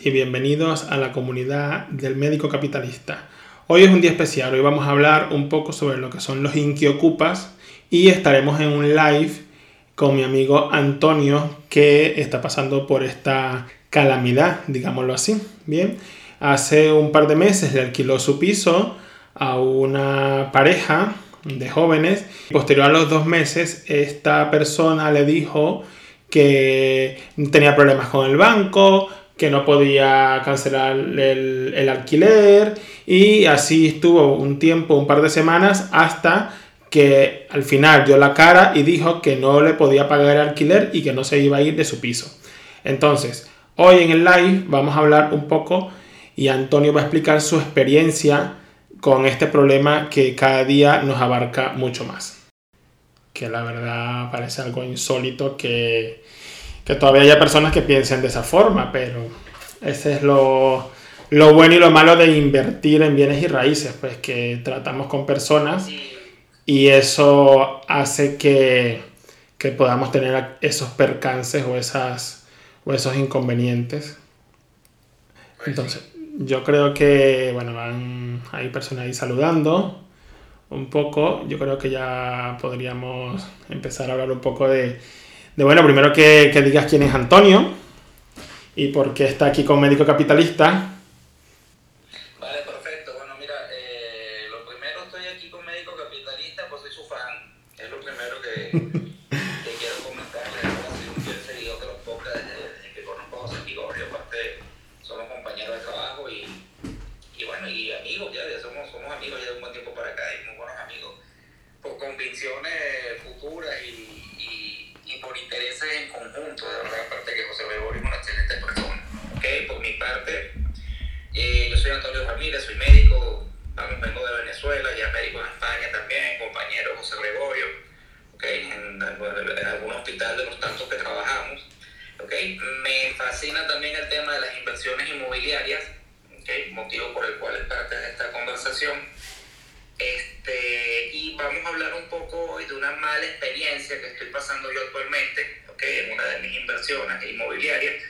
y bienvenidos a la comunidad del médico capitalista. Hoy es un día especial, hoy vamos a hablar un poco sobre lo que son los inquiocupas y estaremos en un live con mi amigo Antonio que está pasando por esta calamidad, digámoslo así. Bien, hace un par de meses le alquiló su piso a una pareja de jóvenes. Posterior a los dos meses, esta persona le dijo que tenía problemas con el banco, que no podía cancelar el, alquiler y así estuvo un tiempo, un par de semanas hasta que al final dio la cara y dijo que no le podía pagar el alquiler y que no se iba a ir de su piso. Entonces, hoy en el live vamos a hablar un poco y Antonio va a explicar su experiencia con este problema que cada día nos abarca mucho más que la verdad parece algo insólito que, todavía haya personas que piensen de esa forma, pero ese es lo, bueno y lo malo de invertir en bienes y raíces, pues que tratamos con personas y eso hace que, podamos tener esos percances o, esas, o esos inconvenientes. Pues Entonces, yo creo que, bueno, van, hay personas ahí saludando un poco, yo creo que ya podríamos empezar a hablar un poco de, de bueno, primero que, que, digas quién es Antonio y por qué está aquí con Médico Capitalista. Vale, perfecto. Bueno, mira, eh, lo primero estoy aquí con Médico Capitalista, pues soy su fan. Es lo primero que... Me fascina también el tema de las inversiones inmobiliarias, ¿okay? motivo por el cual es parte de esta conversación. Este, y vamos a hablar un poco hoy de una mala experiencia que estoy pasando yo actualmente, okay, en una de mis inversiones inmobiliarias,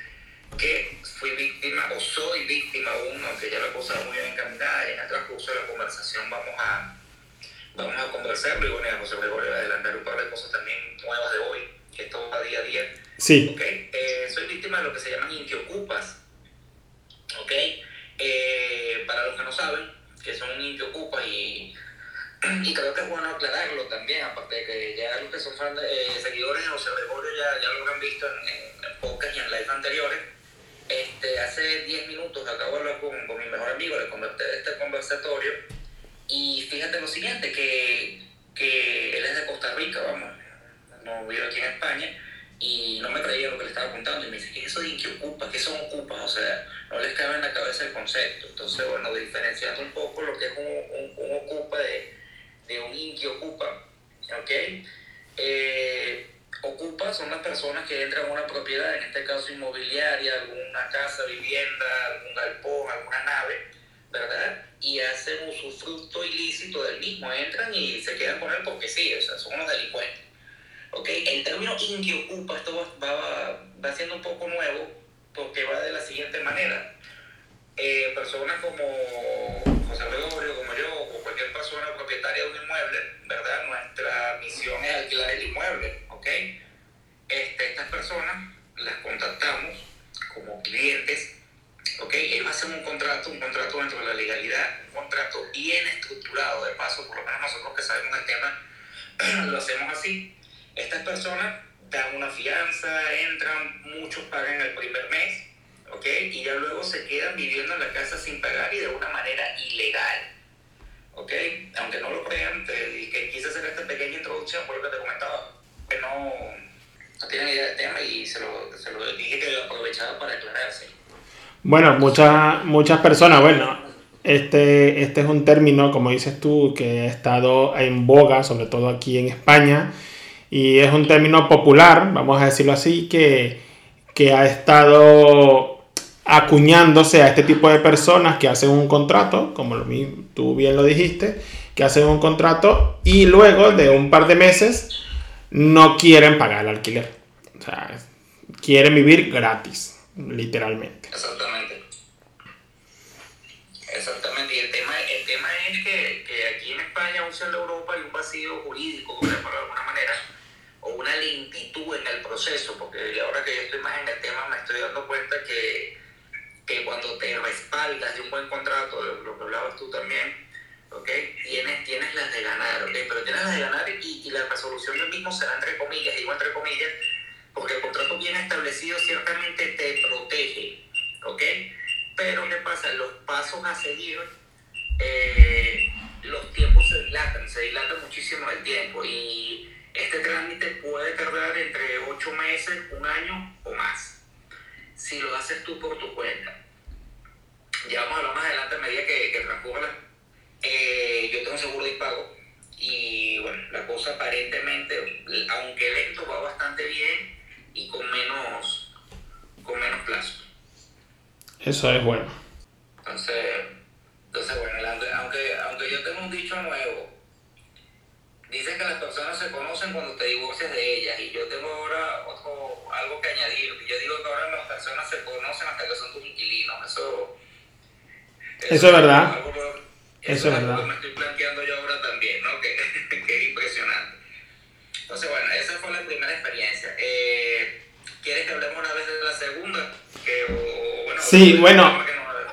que fui víctima o soy víctima aún, aunque ya la cosa va muy bien encaminada y en el transcurso de la conversación vamos a, vamos a conversarlo y bueno, José Gregorio a adelantar un par de cosas también nuevas de hoy, que esto va día a día. Sí. Okay. Eh, soy víctima de lo que se llaman intiocupas. ¿ok? Eh, para los que no saben, que son ocupa y, y creo que es bueno aclararlo también, aparte de que ya los que son fan eh, seguidores de José Gregorio ya, ya lo habrán visto en, en, podcast y en live anteriores. Este, hace 10 minutos acabo de hablar con, con mi mejor amigo, le converté este conversatorio y fíjate lo siguiente, que, que él es de Costa Rica, vamos, no aquí en España y no me creía lo que le estaba contando y me dice, ¿qué es eso de que ocupa? ¿Qué son ocupas? O sea, no les cabe en la cabeza el concepto. Entonces, bueno, diferenciando un poco lo que es un, un, ocupa de, de un inqui ocupa, ¿ok? Eh, ocupa son las personas que entran a una propiedad, en este caso inmobiliaria, alguna casa, vivienda, algún galpón, alguna nave, ¿verdad? Y hacen usufructo ilícito del mismo, entran y se quedan con él porque sí, o sea, son unos delincuentes. El término ocupa, esto va, va, siendo un poco nuevo porque va de la siguiente manera. Eh, personas como José Gregorio, como yo, o cualquier persona propietaria de un inmueble, ¿verdad? Nuestra misión es alquilar el inmueble, ¿ok? Este, estas personas las contactamos como clientes, ¿ok? Ellos hacen un contrato, un contrato dentro de la legalidad, un contrato bien estructurado, de paso, por lo menos nosotros que sabemos el tema, lo hacemos así estas personas dan una fianza, entran, muchos pagan el primer mes, ¿ok? Y ya luego se quedan viviendo en la casa sin pagar y de una manera ilegal, ¿ok? Aunque no lo crean, te, que quise hacer esta pequeña introducción por lo que te comentaba, que no, no tienen idea del tema y se lo, se lo dije que lo aprovechaba para aclararse. Bueno, muchas, muchas personas, bueno, este, este es un término, como dices tú, que ha estado en boga, sobre todo aquí en España, y es un término popular, vamos a decirlo así, que, que ha estado acuñándose a este tipo de personas que hacen un contrato, como lo, tú bien lo dijiste, que hacen un contrato y luego de un par de meses no quieren pagar el alquiler. O sea, quieren vivir gratis. literalmente. Exactamente. Exactamente, y el tema, el tema es que, que aquí en España, sea en Europa, hay un vacío jurídico, por alguna manera, o una lentitud en el proceso, porque ahora que yo estoy más en el tema me estoy dando cuenta que, que cuando te respaldas de un buen contrato, lo que hablabas tú también, ¿okay? tienes, tienes las de ganar, ¿okay? pero tienes las de ganar y, y la resolución del mismo será entre comillas, digo entre comillas, porque el contrato bien establecido ciertamente te protege, ¿ok? Pero ¿qué pasa? Los pasos a seguir, eh, los tiempos se dilatan, se dilata muchísimo el tiempo y este trámite puede tardar entre 8 meses, un año o más, si lo haces tú por tu cuenta. Ya vamos a hablar más adelante a medida que, que transcurra. Eh, yo tengo seguro de pago y bueno, la cosa aparentemente, aunque lento, va bastante bien y con menos, con menos plazo. Eso es bueno. Entonces, entonces bueno, aunque, aunque yo tengo un dicho nuevo, dicen que las personas se conocen cuando te divorcias de ellas y yo tengo ahora otro, algo que añadir. Yo digo que ahora las personas se conocen hasta que son tus inquilinos. Eso, eso, es verdad. eso, es verdad. que me estoy planteando yo ahora también, ¿no? que, que es impresionante. Entonces, bueno, esa fue la primera experiencia. Eh, ¿Quieres que hablemos una vez de la segunda? sí, bueno,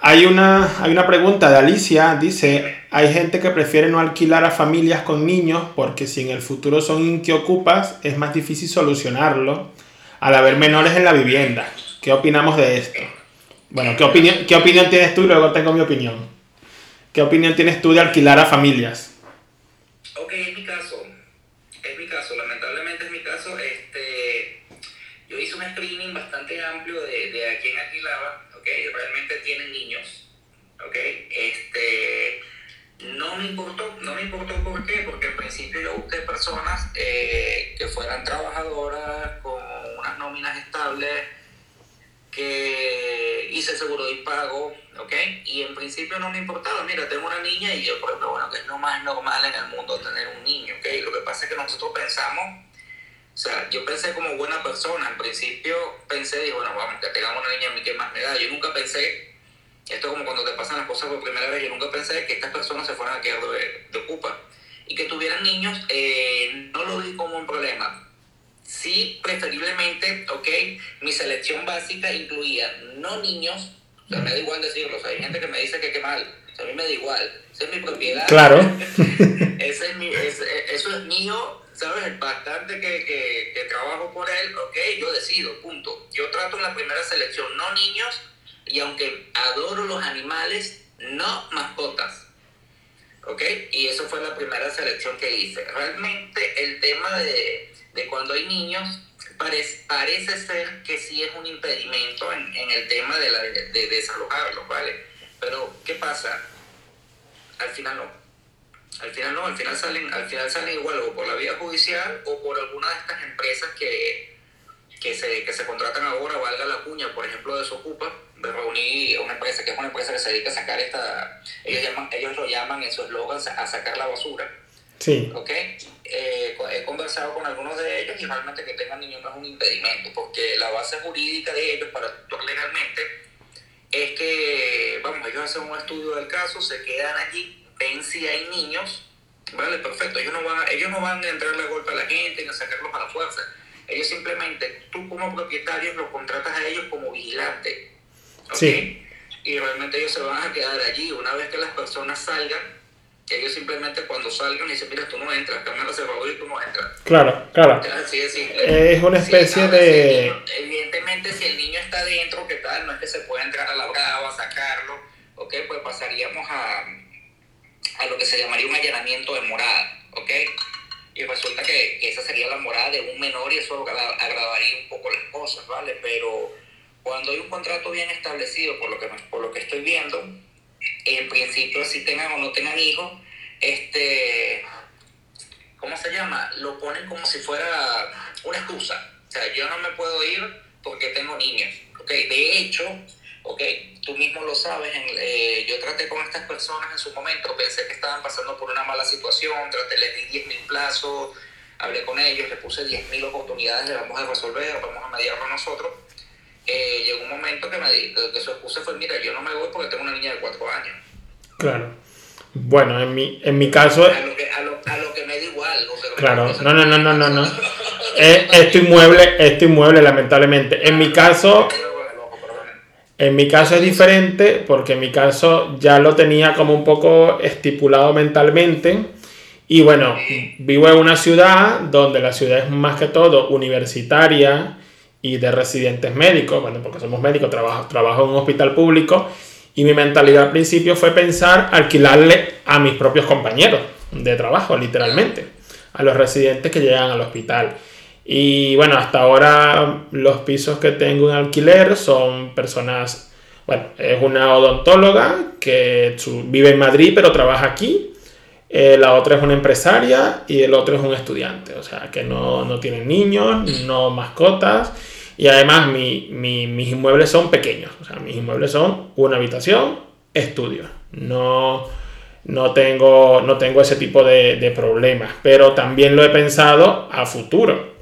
hay una, hay una pregunta de Alicia. Dice, hay gente que prefiere no alquilar a familias con niños porque si en el futuro son ocupas es más difícil solucionarlo al haber menores en la vivienda. ¿Qué opinamos de esto? Bueno, ¿qué opinión, ¿qué opinión tienes tú? Luego tengo mi opinión. ¿Qué opinión tienes tú de alquilar a familias? Ok, es mi caso. Es mi caso, lamentablemente es mi caso. Este, yo hice un screening bastante amplio de, de a quién alquilaba, ¿ok? Realmente tienen niños, ¿ok? Este, no me importó, no me importó por qué, porque en principio yo busqué personas eh, que fueran trabajadoras, con unas nóminas estables, que hice seguro de pago, ¿ok? Y en principio no me importaba, mira, tengo una niña y yo, por ejemplo, bueno, que es lo más normal en el mundo tener un niño, ¿ok? Lo que pasa es que nosotros pensamos, o sea, yo pensé como buena persona, en principio pensé, digo, bueno, vamos, que tengamos una niña a mí que más me da, yo nunca pensé, esto es como cuando te pasan las cosas por primera vez, yo nunca pensé que estas personas se fueran a quedar de, de ocupa y que tuvieran niños, eh, no lo vi como un problema sí, preferiblemente, ok, mi selección básica incluía no niños, o sea, me da igual decirlo, o sea, hay gente que me dice que qué mal, o sea, a mí me da igual, esa es mi propiedad. Claro. Ese es mi, eso es mío, ¿sabes? Bastante que, que, que trabajo por él, ok, yo decido, punto. Yo trato en la primera selección no niños y aunque adoro los animales, no mascotas. ¿Ok? Y eso fue la primera selección que hice. Realmente el tema de, de cuando hay niños, parece, parece ser que sí es un impedimento en, en el tema de, de, desalojarlos, ¿vale? Pero, ¿qué pasa? Al final no. Al final no, al final salen, al final salen igual o por la vía judicial o por alguna de estas empresas que, que, se, que se contratan ahora, valga la cuña, por ejemplo, de Socupa, de reunir una empresa que es una empresa que se dedica a sacar esta, ellos, llaman, ellos lo llaman en su eslogan a sacar la basura Sí. ¿Ok? Eh, he conversado con algunos de ellos y realmente que tengan niños no es un impedimento, porque la base jurídica de ellos para actuar legalmente es que, vamos, ellos hacen un estudio del caso, se quedan allí, ven si hay niños, vale, perfecto, ellos no van, ellos no van a entrarle a golpe a la gente ni a sacarlos a la fuerza. Ellos simplemente, tú como propietario los contratas a ellos como vigilante. ¿Ok? Sí. Y realmente ellos se van a quedar allí. Una vez que las personas salgan, que ellos simplemente cuando salgan dicen, mira, tú no entras, cambia cerradura y tú no entras. Claro, claro. Así es, es una especie de... evidentemente, si el niño está dentro, ¿qué tal? No es que se pueda entrar a la brava, sacarlo, ¿ok? Pues pasaríamos a, a lo que se llamaría un allanamiento de morada, ¿ok? Y resulta que, que esa sería la morada de un menor y eso agravaría un poco las cosas, ¿vale? Pero cuando hay un contrato bien establecido, por lo que, por lo que estoy viendo, en principio si tengan o no tengan hijos, este, ¿cómo se llama? Lo ponen como si fuera una excusa. O sea, yo no me puedo ir porque tengo niños. ¿okay? De hecho, okay, tú mismo lo sabes, eh, yo traté con estas personas en su momento, pensé que estaban pasando por una mala situación, traté, les di 10 mil plazos, hablé con ellos, les puse 10 mil oportunidades, le vamos a resolver, vamos a mediarlo nosotros. Eh, llegó un momento que, me, que su excusa fue, mira, yo no me voy porque tengo una niña de cuatro años. Claro. Bueno, en mi, en mi caso... A lo, que, a, lo, a lo que me da igual. O sea, claro, no, no, no, no, no, no. eh, esto inmueble, esto inmueble, lamentablemente. En mi caso... En mi caso es diferente porque en mi caso ya lo tenía como un poco estipulado mentalmente. Y bueno, vivo en una ciudad donde la ciudad es más que todo universitaria y de residentes médicos, bueno, porque somos médicos, trabajo, trabajo en un hospital público y mi mentalidad al principio fue pensar alquilarle a mis propios compañeros de trabajo, literalmente, a los residentes que llegan al hospital. Y bueno, hasta ahora los pisos que tengo en alquiler son personas, bueno, es una odontóloga que vive en Madrid pero trabaja aquí. Eh, la otra es una empresaria y el otro es un estudiante, o sea, que no, no tienen niños, no mascotas y además mi, mis inmuebles son pequeños, o sea, mis inmuebles son una habitación, estudio. No, no, tengo, no tengo ese tipo de, de problemas, pero también lo he pensado a futuro.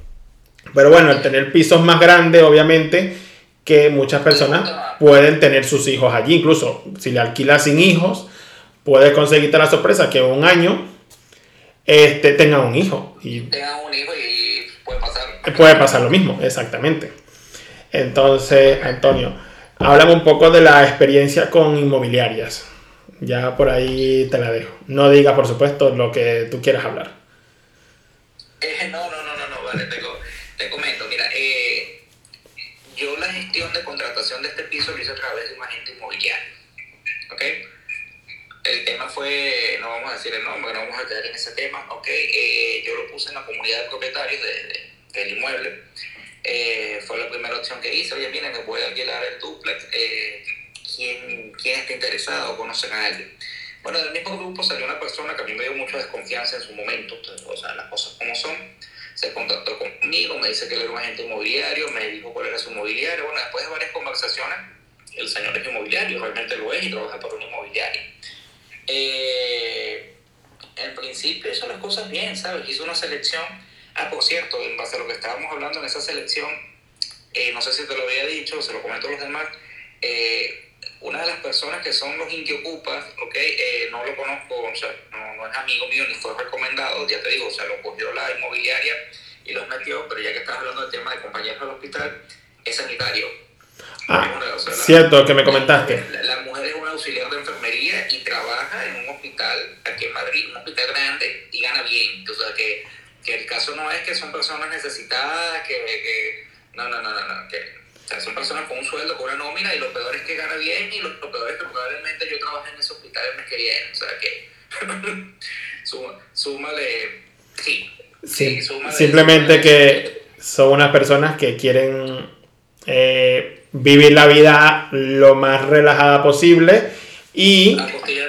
Pero bueno, el tener pisos más grandes, obviamente, que muchas personas pueden tener sus hijos allí. Incluso si le alquilas sin hijos, puedes conseguirte la sorpresa que un año este, tenga un hijo. Y tenga un hijo y puede pasar. Puede pasar lo mismo, exactamente. Entonces, Antonio, háblame un poco de la experiencia con inmobiliarias. Ya por ahí te la dejo. No digas, por supuesto, lo que tú quieras hablar. Eh, no, no, no, no, no, vale, te, comento. Mira, eh, yo la gestión de contratación de este piso lo hice a través de un agente inmobiliario. ¿Ok? El tema fue, no vamos a decir el nombre, no vamos a quedar en ese tema. ¿Ok? Eh, yo lo puse en la comunidad de propietarios del inmueble eh, fue la primera opción que hice. Oye, miren, me voy a alquilar el duplex. Eh, ¿quién, ¿Quién está interesado? ¿Conocen a alguien? Bueno, del mismo grupo salió una persona que a mí me dio mucha desconfianza en su momento, o sea, las cosas como son. Se contactó conmigo, me dice que él era un agente inmobiliario, me dijo cuál era su inmobiliario. Bueno, después de varias conversaciones, el señor es inmobiliario, realmente lo es y trabaja por un inmobiliario. Eh, en principio hizo las cosas bien, ¿sabes? Hizo una selección Ah, por cierto, en base a lo que estábamos hablando en esa selección, eh, no sé si te lo había dicho, se lo comento a los demás, eh, una de las personas que son los Ocupas, ok, eh, no lo conozco, o sea, no, es amigo mío ni fue recomendado, ya te digo, o sea, lo cogió la inmobiliaria y los metió, pero ya que estás hablando del tema de compañeros del hospital, es sanitario. Ah, cierto, que me comentaste. La, mujer es una auxiliar de enfermería y trabaja en un hospital aquí en Madrid, un hospital grande y gana bien. O sea, que que el caso no es que son personas necesitadas, que, que no, no, no, no, que o sea, son personas con un sueldo, con una nómina, y lo peor es que gana bien, y lo, peor es que probablemente yo trabajé en ese hospital el mes que viene, o sea que súmale, sí, sí, simplemente que son unas personas que quieren eh, vivir la vida lo más relajada posible y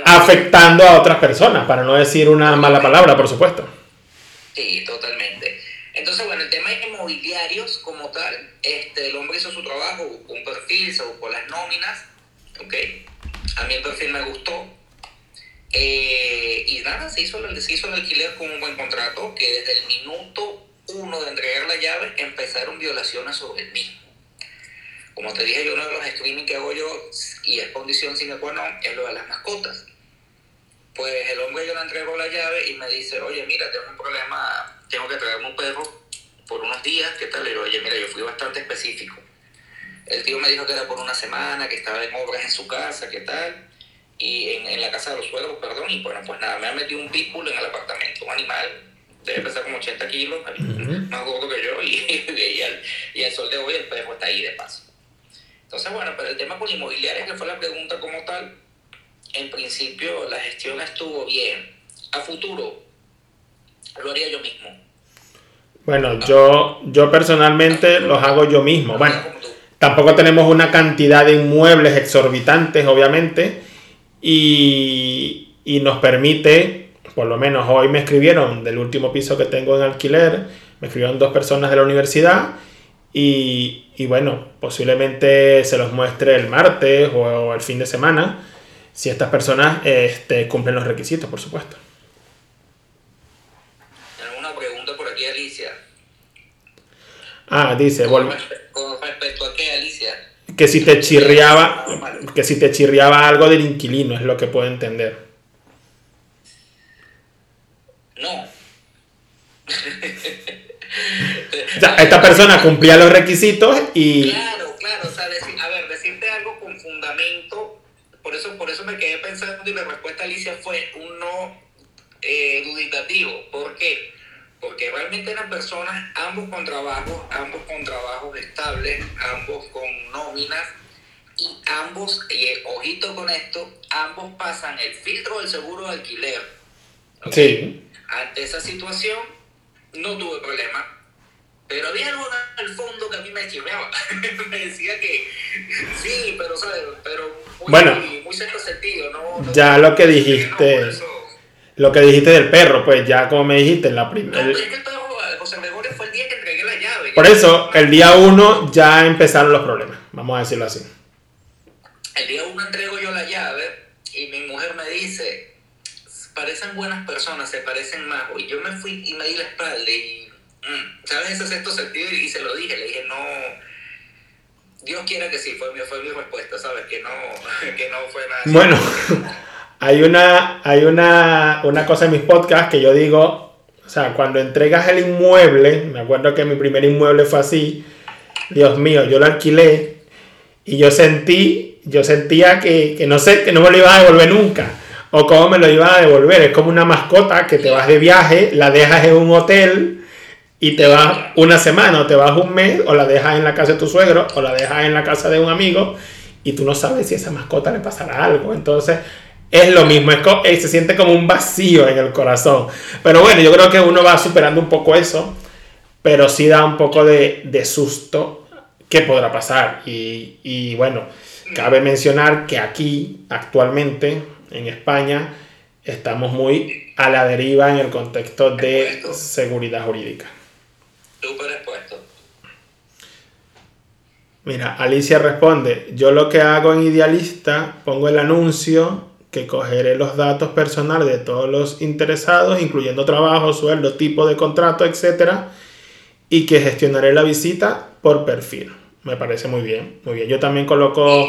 afectando a otras personas, para no decir una mala palabra, por supuesto. Sí, totalmente. Entonces, bueno, el tema de inmobiliarios como tal, este, el hombre hizo su trabajo, buscó un perfil, se buscó las nóminas, ¿ok? A mí el perfil me gustó. Eh, y nada, se hizo, se hizo el alquiler con un buen contrato, que desde el minuto uno de entregar la llave empezaron violaciones sobre el mismo. Como te dije, yo uno de los screenings que hago yo, y es condición sine qua non, es lo de las mascotas. Pues el hombre yo le entrego la llave y me dice, oye, mira, tengo un problema, tengo que traerme un perro por unos días, ¿qué tal? Y le digo, oye, mira, yo fui bastante específico. El tío me dijo que era por una semana, que estaba en obras en su casa, ¿qué tal? Y en, la casa de los suegros, perdón, y bueno, pues nada, me ha metido un pitbull en el apartamento, un animal, debe pesar como 80 kilos, más gordo que yo, y, y, al, y sol de hoy el perro está ahí de paso. Entonces, bueno, pero el tema con inmobiliaria, que fue la pregunta como tal, en principio la gestión estuvo bien. A futuro, lo haría yo mismo. Bueno, yo, yo personalmente los hago yo mismo. Bueno, tampoco tenemos una cantidad de inmuebles exorbitantes, obviamente, y, y nos permite, por lo menos hoy me escribieron del último piso que tengo en alquiler, me escribieron dos personas de la universidad y, y bueno, posiblemente se los muestre el martes o el fin de semana si estas personas este, cumplen los requisitos, por supuesto. Tengo una pregunta por aquí, Alicia. Ah, dice, con, con respecto respecto a qué, Alicia? Que si te chirriaba, que si te chirriaba algo del inquilino, es lo que puedo entender. No. o sea, esta persona cumplía los requisitos y... Claro, claro, o sea, a ver, decirte algo con fundamento, por eso, por eso me quedé pensando y la respuesta Alicia fue un no eh, duditativo. ¿Por qué? Porque realmente eran personas, ambos con trabajo, ambos con trabajos estables, ambos con nóminas, y ambos, y ojito con esto, ambos pasan el filtro del seguro de alquiler. Sí. Ante esa situación, no tuve problema. Pero había algo el fondo que a mí me chismeaba. me decía que sí, pero, ¿sabes? Pero muy, bueno, muy, sentido. No, ya lo que dijiste. lo que dijiste del perro, pues ya como me dijiste en la primera. No, es que el perro, Gregorio, fue el día que entregué la llave. Por eso, el día uno ya empezaron los problemas. Vamos a decirlo así. El día uno entrego yo la llave y mi mujer me dice, parecen buenas personas, se parecen más. Y yo me fui y me di la espalda y, ¿sabes? Ese sexto sentido y se lo dije, le dije, no, Dios quiera que sí, fue mi, fue mi respuesta, ¿sabes? Que no, que no fue nada. Bueno, hay una, hay una, una cosa en mis podcasts que yo digo, o sea, cuando entregas el inmueble, me acuerdo que mi primer inmueble fue así, Dios mío, yo lo alquilé y yo sentí, yo sentía que, que no sé, que no me lo iba a devolver nunca o cómo me lo iba a devolver. Es como una mascota que te vas de viaje, la dejas en un hotel y te vas una semana o te vas un mes o la dejas en la casa de tu suegro o la dejas en la casa de un amigo y tú no sabes si a esa mascota le pasará algo. Entonces es lo mismo, es eh, se siente como un vacío en el corazón. Pero bueno, yo creo que uno va superando un poco eso, pero sí da un poco de, de susto qué podrá pasar. Y, y bueno, cabe mencionar que aquí actualmente en España estamos muy a la deriva en el contexto de seguridad jurídica. Súper expuesto. Mira, Alicia responde, yo lo que hago en Idealista, pongo el anuncio que cogeré los datos personales de todos los interesados, incluyendo trabajo, sueldo, tipo de contrato, etc. Y que gestionaré la visita por perfil. Me parece muy bien, muy bien. Yo también coloco...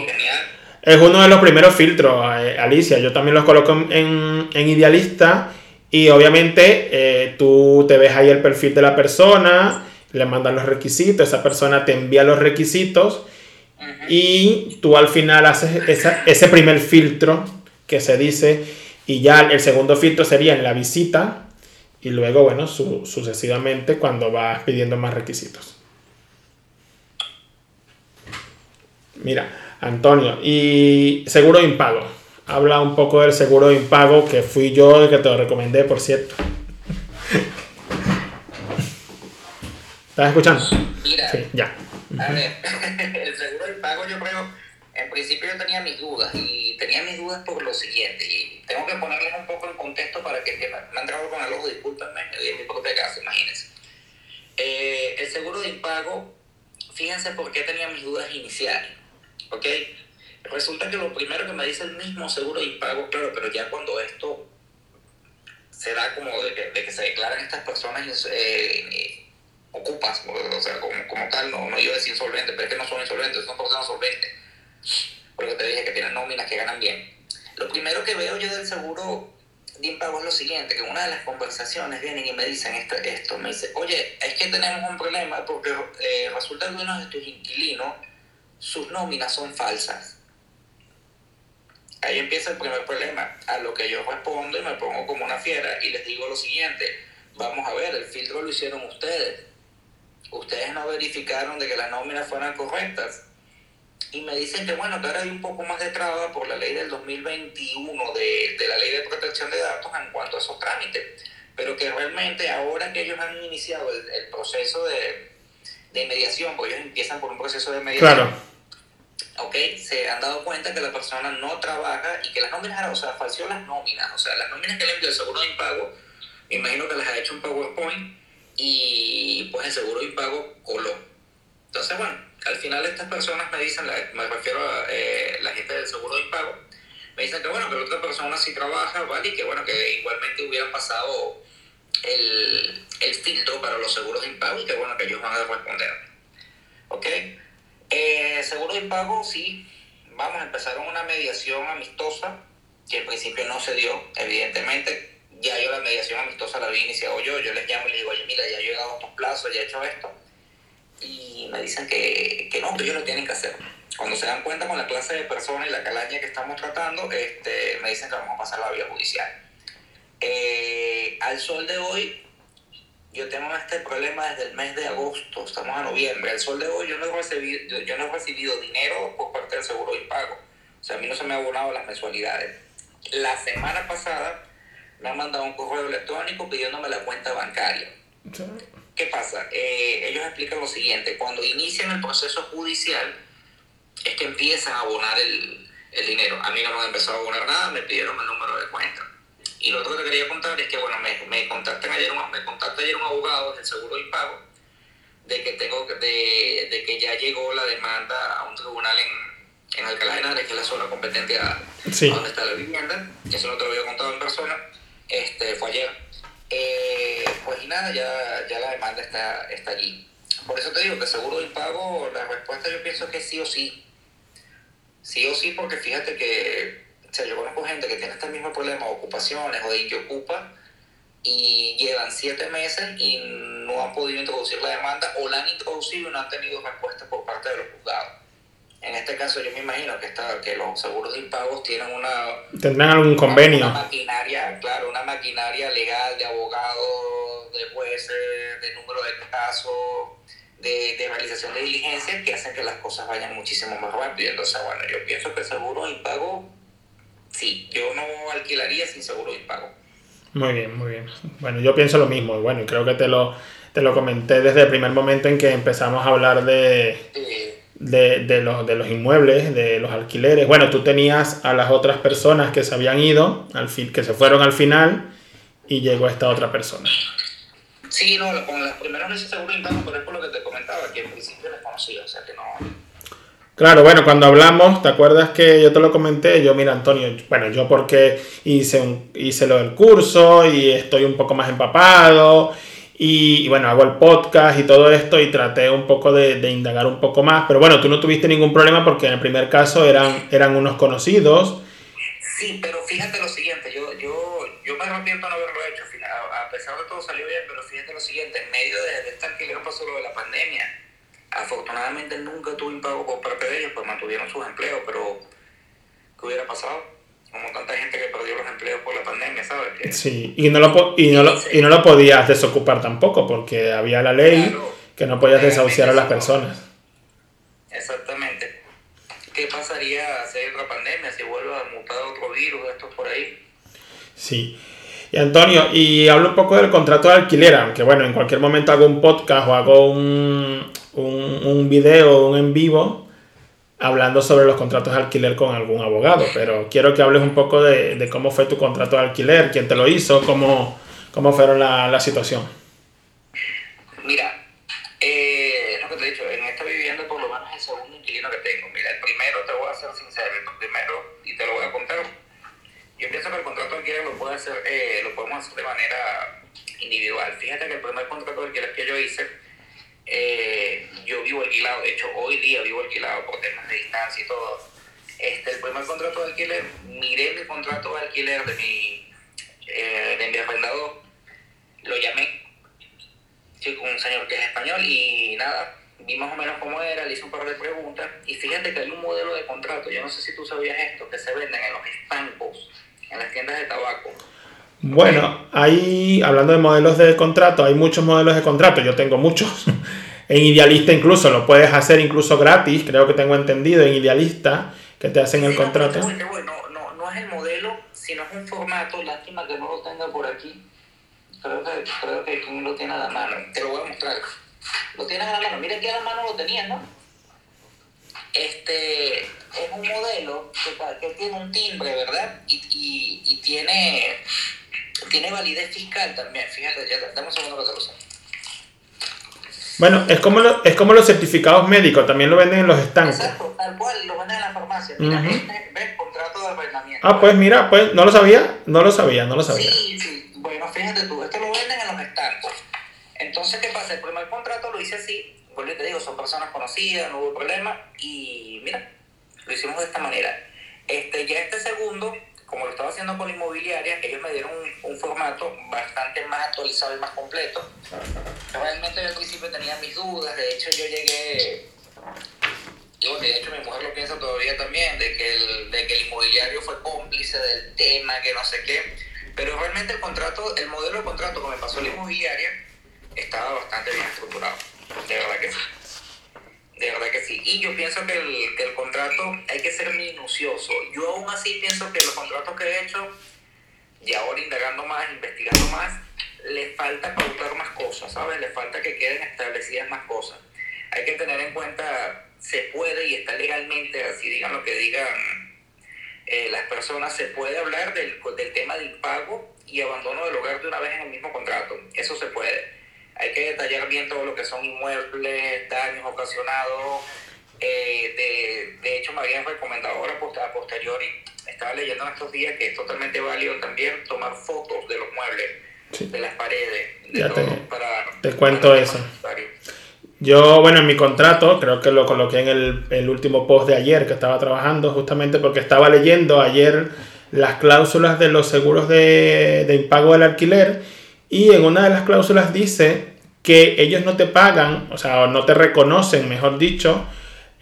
Es uno de los primeros filtros, eh, Alicia. Yo también los coloco en, Idealista. Y obviamente eh, tú te ves ahí el perfil de la persona, le mandan los requisitos, esa persona te envía los requisitos y tú al final haces ese primer filtro que se dice y ya el segundo filtro sería en la visita y luego, bueno, sucesivamente cuando vas pidiendo más requisitos. Mira, Antonio, y seguro impago. Habla un poco del seguro de impago que fui yo el que te lo recomendé, por cierto. ¿Estás escuchando? Mira, sí, ya. A ver, el seguro de impago yo creo, en principio yo tenía mis dudas y tenía mis dudas por lo siguiente y tengo que ponerles un poco en contexto para que entiendan. Me han entrado con el ojo, discúlpenme, en mi propia casa, imagínense. Eh, el seguro de impago, fíjense por qué tenía mis dudas iniciales ¿ok? Resulta que lo primero que me dice el mismo seguro de impago, claro, pero ya cuando esto se da como de que, se declaran estas personas eh, ocupas, o sea, como, como, tal, no, no iba a decir insolvente, pero es que no son insolventes, son personas solventes. Porque te dije que tienen nóminas que ganan bien. Lo primero que veo yo del seguro de impago es lo siguiente, que una de las conversaciones vienen y me dicen esto, esto me dice, oye, es que tenemos un problema porque eh, resulta que uno de tus inquilinos sus nóminas son falsas. Ahí empieza el primer problema, a lo que yo respondo y me pongo como una fiera y les digo lo siguiente, vamos a ver, el filtro lo hicieron ustedes. Ustedes no verificaron de que las nóminas fueran correctas. Y me dicen que bueno, que ahora hay un poco más de traba por la ley del 2021 de, de la ley de protección de datos en cuanto a esos trámites. Pero que realmente ahora que ellos han iniciado el, proceso de, de mediación, porque ellos empiezan por un proceso de mediación. Claro ¿ok? Se han dado cuenta que la persona no trabaja y que las nóminas, o sea, falseó las nóminas, o sea, las nóminas que le envió el seguro de impago, me imagino que les ha hecho un PowerPoint y pues el seguro de impago coló. Entonces, bueno, al final estas personas me dicen, me refiero a eh, la gente del seguro de impago, me dicen que bueno, que la otra persona sí trabaja, ¿vale? Y que bueno, que igualmente hubieran pasado el, el filtro para los seguros de impago y que bueno, que ellos van a responder. ¿Ok? El seguro de pago sí, vamos, a empezar una mediación amistosa, que al principio no se dio, evidentemente. Ya yo la mediación amistosa la había iniciado yo, yo les llamo y les digo, oye, mira, ya he llegado a estos plazos, ya he hecho esto. Y me dicen que, que no, que ellos lo tienen que hacer. Cuando se dan cuenta con la clase de personas y la calaña que estamos tratando, este, me dicen que vamos a pasar la vía judicial. Eh, al sol de hoy, yo tengo este problema desde el mes de agosto, estamos a noviembre. Al sol de hoy yo no he recibido, yo no he recibido dinero por parte del seguro de pago. O sea, a mí no se me han abonado las mensualidades. La semana pasada me han mandado un correo electrónico pidiéndome la cuenta bancaria. ¿Qué pasa? Eh, ellos explican lo siguiente, cuando inician el proceso judicial es que empiezan a abonar el, el dinero. A mí no me han empezado a abonar nada, me pidieron el número de cuenta. Y lo otro que te quería contar es que, bueno, me, me contactan ayer, un, me contacta ayer un abogado del Seguro y Pago de que, tengo, de, de que ya llegó la demanda a un tribunal en, en Alcalá de Henares, que es la zona competente a, donde está la vivienda. Eso no te lo había contado en persona, este, fue ayer. Eh, pues y nada, ya, ya la demanda está, está allí. Por eso te digo que seguro y pago, la respuesta yo pienso que sí o sí. Sí o sí, porque fíjate que o sea, yo conozco gente que tiene este mismo problema, ocupaciones o de que ocupa, y llevan siete meses y no han podido introducir la demanda o la han introducido y no han tenido respuesta por parte de los juzgados. En este caso yo me imagino que, está, que los seguros de impagos tienen una... Tendrán algún convenio. Una maquinaria, claro, una maquinaria legal de abogados, de jueces, de número de casos, de, de, realización de diligencias que hacen que las cosas vayan muchísimo más rápido. Entonces, bueno, yo pienso que el seguro de impago sí, yo no alquilaría sin seguro de pago. Muy bien, muy bien. Bueno, yo pienso lo mismo. Bueno, y creo que te lo, te lo comenté desde el primer momento en que empezamos a hablar de, de, de, los, de los inmuebles, de los alquileres. Bueno, tú tenías a las otras personas que se habían ido, al fin, que se fueron al final, y llegó esta otra persona. Sí, no, con las primeras veces seguro de pago, pero es por lo que te comentaba, que en principio les conocía, o sea que no Claro, bueno, cuando hablamos, ¿te acuerdas que yo te lo comenté? Yo, mira, Antonio, bueno, yo porque hice, un, hice lo del curso y estoy un poco más empapado y, bueno, hago el podcast y todo esto y traté un poco de, indagar un poco más, pero bueno, tú no tuviste ningún problema porque en el primer caso eran, eran unos conocidos. Sí, pero fíjate lo siguiente, yo, yo, yo me arrepiento no haberlo hecho, a pesar de todo salió bien, pero fíjate lo siguiente, en medio de, de este alquiler pasó lo de la pandemia Afortunadamente nunca tuve impago por parte de ellos, pues mantuvieron sus empleos, pero ¿qué hubiera pasado? Como tanta gente que perdió los empleos por la pandemia, ¿sabes? sí, y no, lo, y, no lo, y no lo podías desocupar tampoco, porque había la ley que no podías desahuciar a las personas. Exactamente. ¿Qué pasaría si hay otra pandemia, si vuelve a mutar otro virus, esto por ahí? Sí. Y Antonio, y hablo un poco del contrato de alquiler, aunque bueno, en cualquier momento hago un podcast o hago un, un, un video, un en vivo, hablando sobre los contratos de alquiler con algún abogado, pero quiero que hables un poco de, de cómo fue tu contrato de alquiler, quién te lo hizo, cómo, cómo fueron la, la situación. Mira, eh, lo que te he dicho, en esta vivienda por lo menos el segundo inquilino que tengo. Mira, el primero te voy a ser sincero, el primero, y te lo voy a contar, yo pienso que el contrato de alquiler lo, puede hacer, eh, lo podemos hacer de manera individual. Fíjate que el primer contrato de alquiler que yo hice, eh, yo vivo alquilado, de hecho hoy día vivo alquilado por temas de distancia y todo. Este, el primer contrato de alquiler, miré mi contrato de alquiler de mi, eh, de mi arrendador, lo llamé, sí, un señor que es español y nada, vi más o menos cómo era, le hice un par de preguntas y fíjate que hay un modelo de contrato, yo no sé si tú sabías esto, que se venden en los estancos, en las tiendas de tabaco. Bueno, hay, hablando de modelos de contrato, hay muchos modelos de contrato, yo tengo muchos. en Idealista incluso lo puedes hacer incluso gratis, creo que tengo entendido en Idealista, que te hacen sí, el contrato. No, no, no, es el modelo, sino es un formato, lástima que no lo tenga por aquí. Creo que, creo que quien lo tiene a la mano, te lo voy a mostrar. Lo tienes a la mano, mira aquí a la mano lo tenías, ¿no? Este es un modelo que, que tiene un timbre, ¿verdad? Y, y, y tiene tiene validez fiscal también, fíjate, ya dame un segundo que te lo sé. Bueno, es como, lo, es como los certificados médicos, también lo venden en los estanques. Exacto, tal cual, lo venden en la farmacia. Mira, uh -huh. este, ves, contrato de arrendamiento. Ah, pues mira, pues no lo sabía, no lo sabía, no lo sabía. Sí, sí, bueno, fíjate tú, esto lo venden en los estanques. Entonces, ¿qué pasa? El primer contrato lo hice así, pues te digo, son personas conocidas, no hubo problema y mira, lo hicimos de esta manera. Este, ya este segundo, como lo estaba haciendo con la inmobiliaria, ellos me dieron un, formato bastante más actualizado y más completo. Realmente yo al principio tenía mis dudas, de hecho yo llegué, yo, de hecho mi mujer lo piensa todavía también, de que, el, de que el inmobiliario fue cómplice del tema, que no sé qué, pero realmente el contrato, el modelo de contrato que me pasó la inmobiliaria estaba bastante bien estructurado, de verdad que sí. De verdad que sí. Y yo pienso que el, que el contrato hay que ser minucioso. Yo aún así pienso que los contratos que he hecho, y ahora indagando más, investigando más, le falta pautar más cosas, ¿sabes? Le falta que queden establecidas más cosas. Hay que tener en cuenta, se puede y está legalmente, así digan lo que digan eh, las personas, se puede hablar del, del tema de impago y abandono del hogar de una vez en el mismo contrato. Eso se puede hay que detallar bien todo lo que son inmuebles, daños ocasionados. Eh, de, de, hecho, me habían recomendado ahora a posteriori, estaba leyendo en estos días que es totalmente válido también tomar fotos de los muebles, de las paredes, de ya todo, te, para, te cuento eso. Yo, bueno, en mi contrato, creo que lo coloqué en el, el, último post de ayer que estaba trabajando, justamente porque estaba leyendo ayer las cláusulas de los seguros de, de impago del alquiler y en una de las cláusulas dice que ellos no te pagan, o sea, no te reconocen, mejor dicho,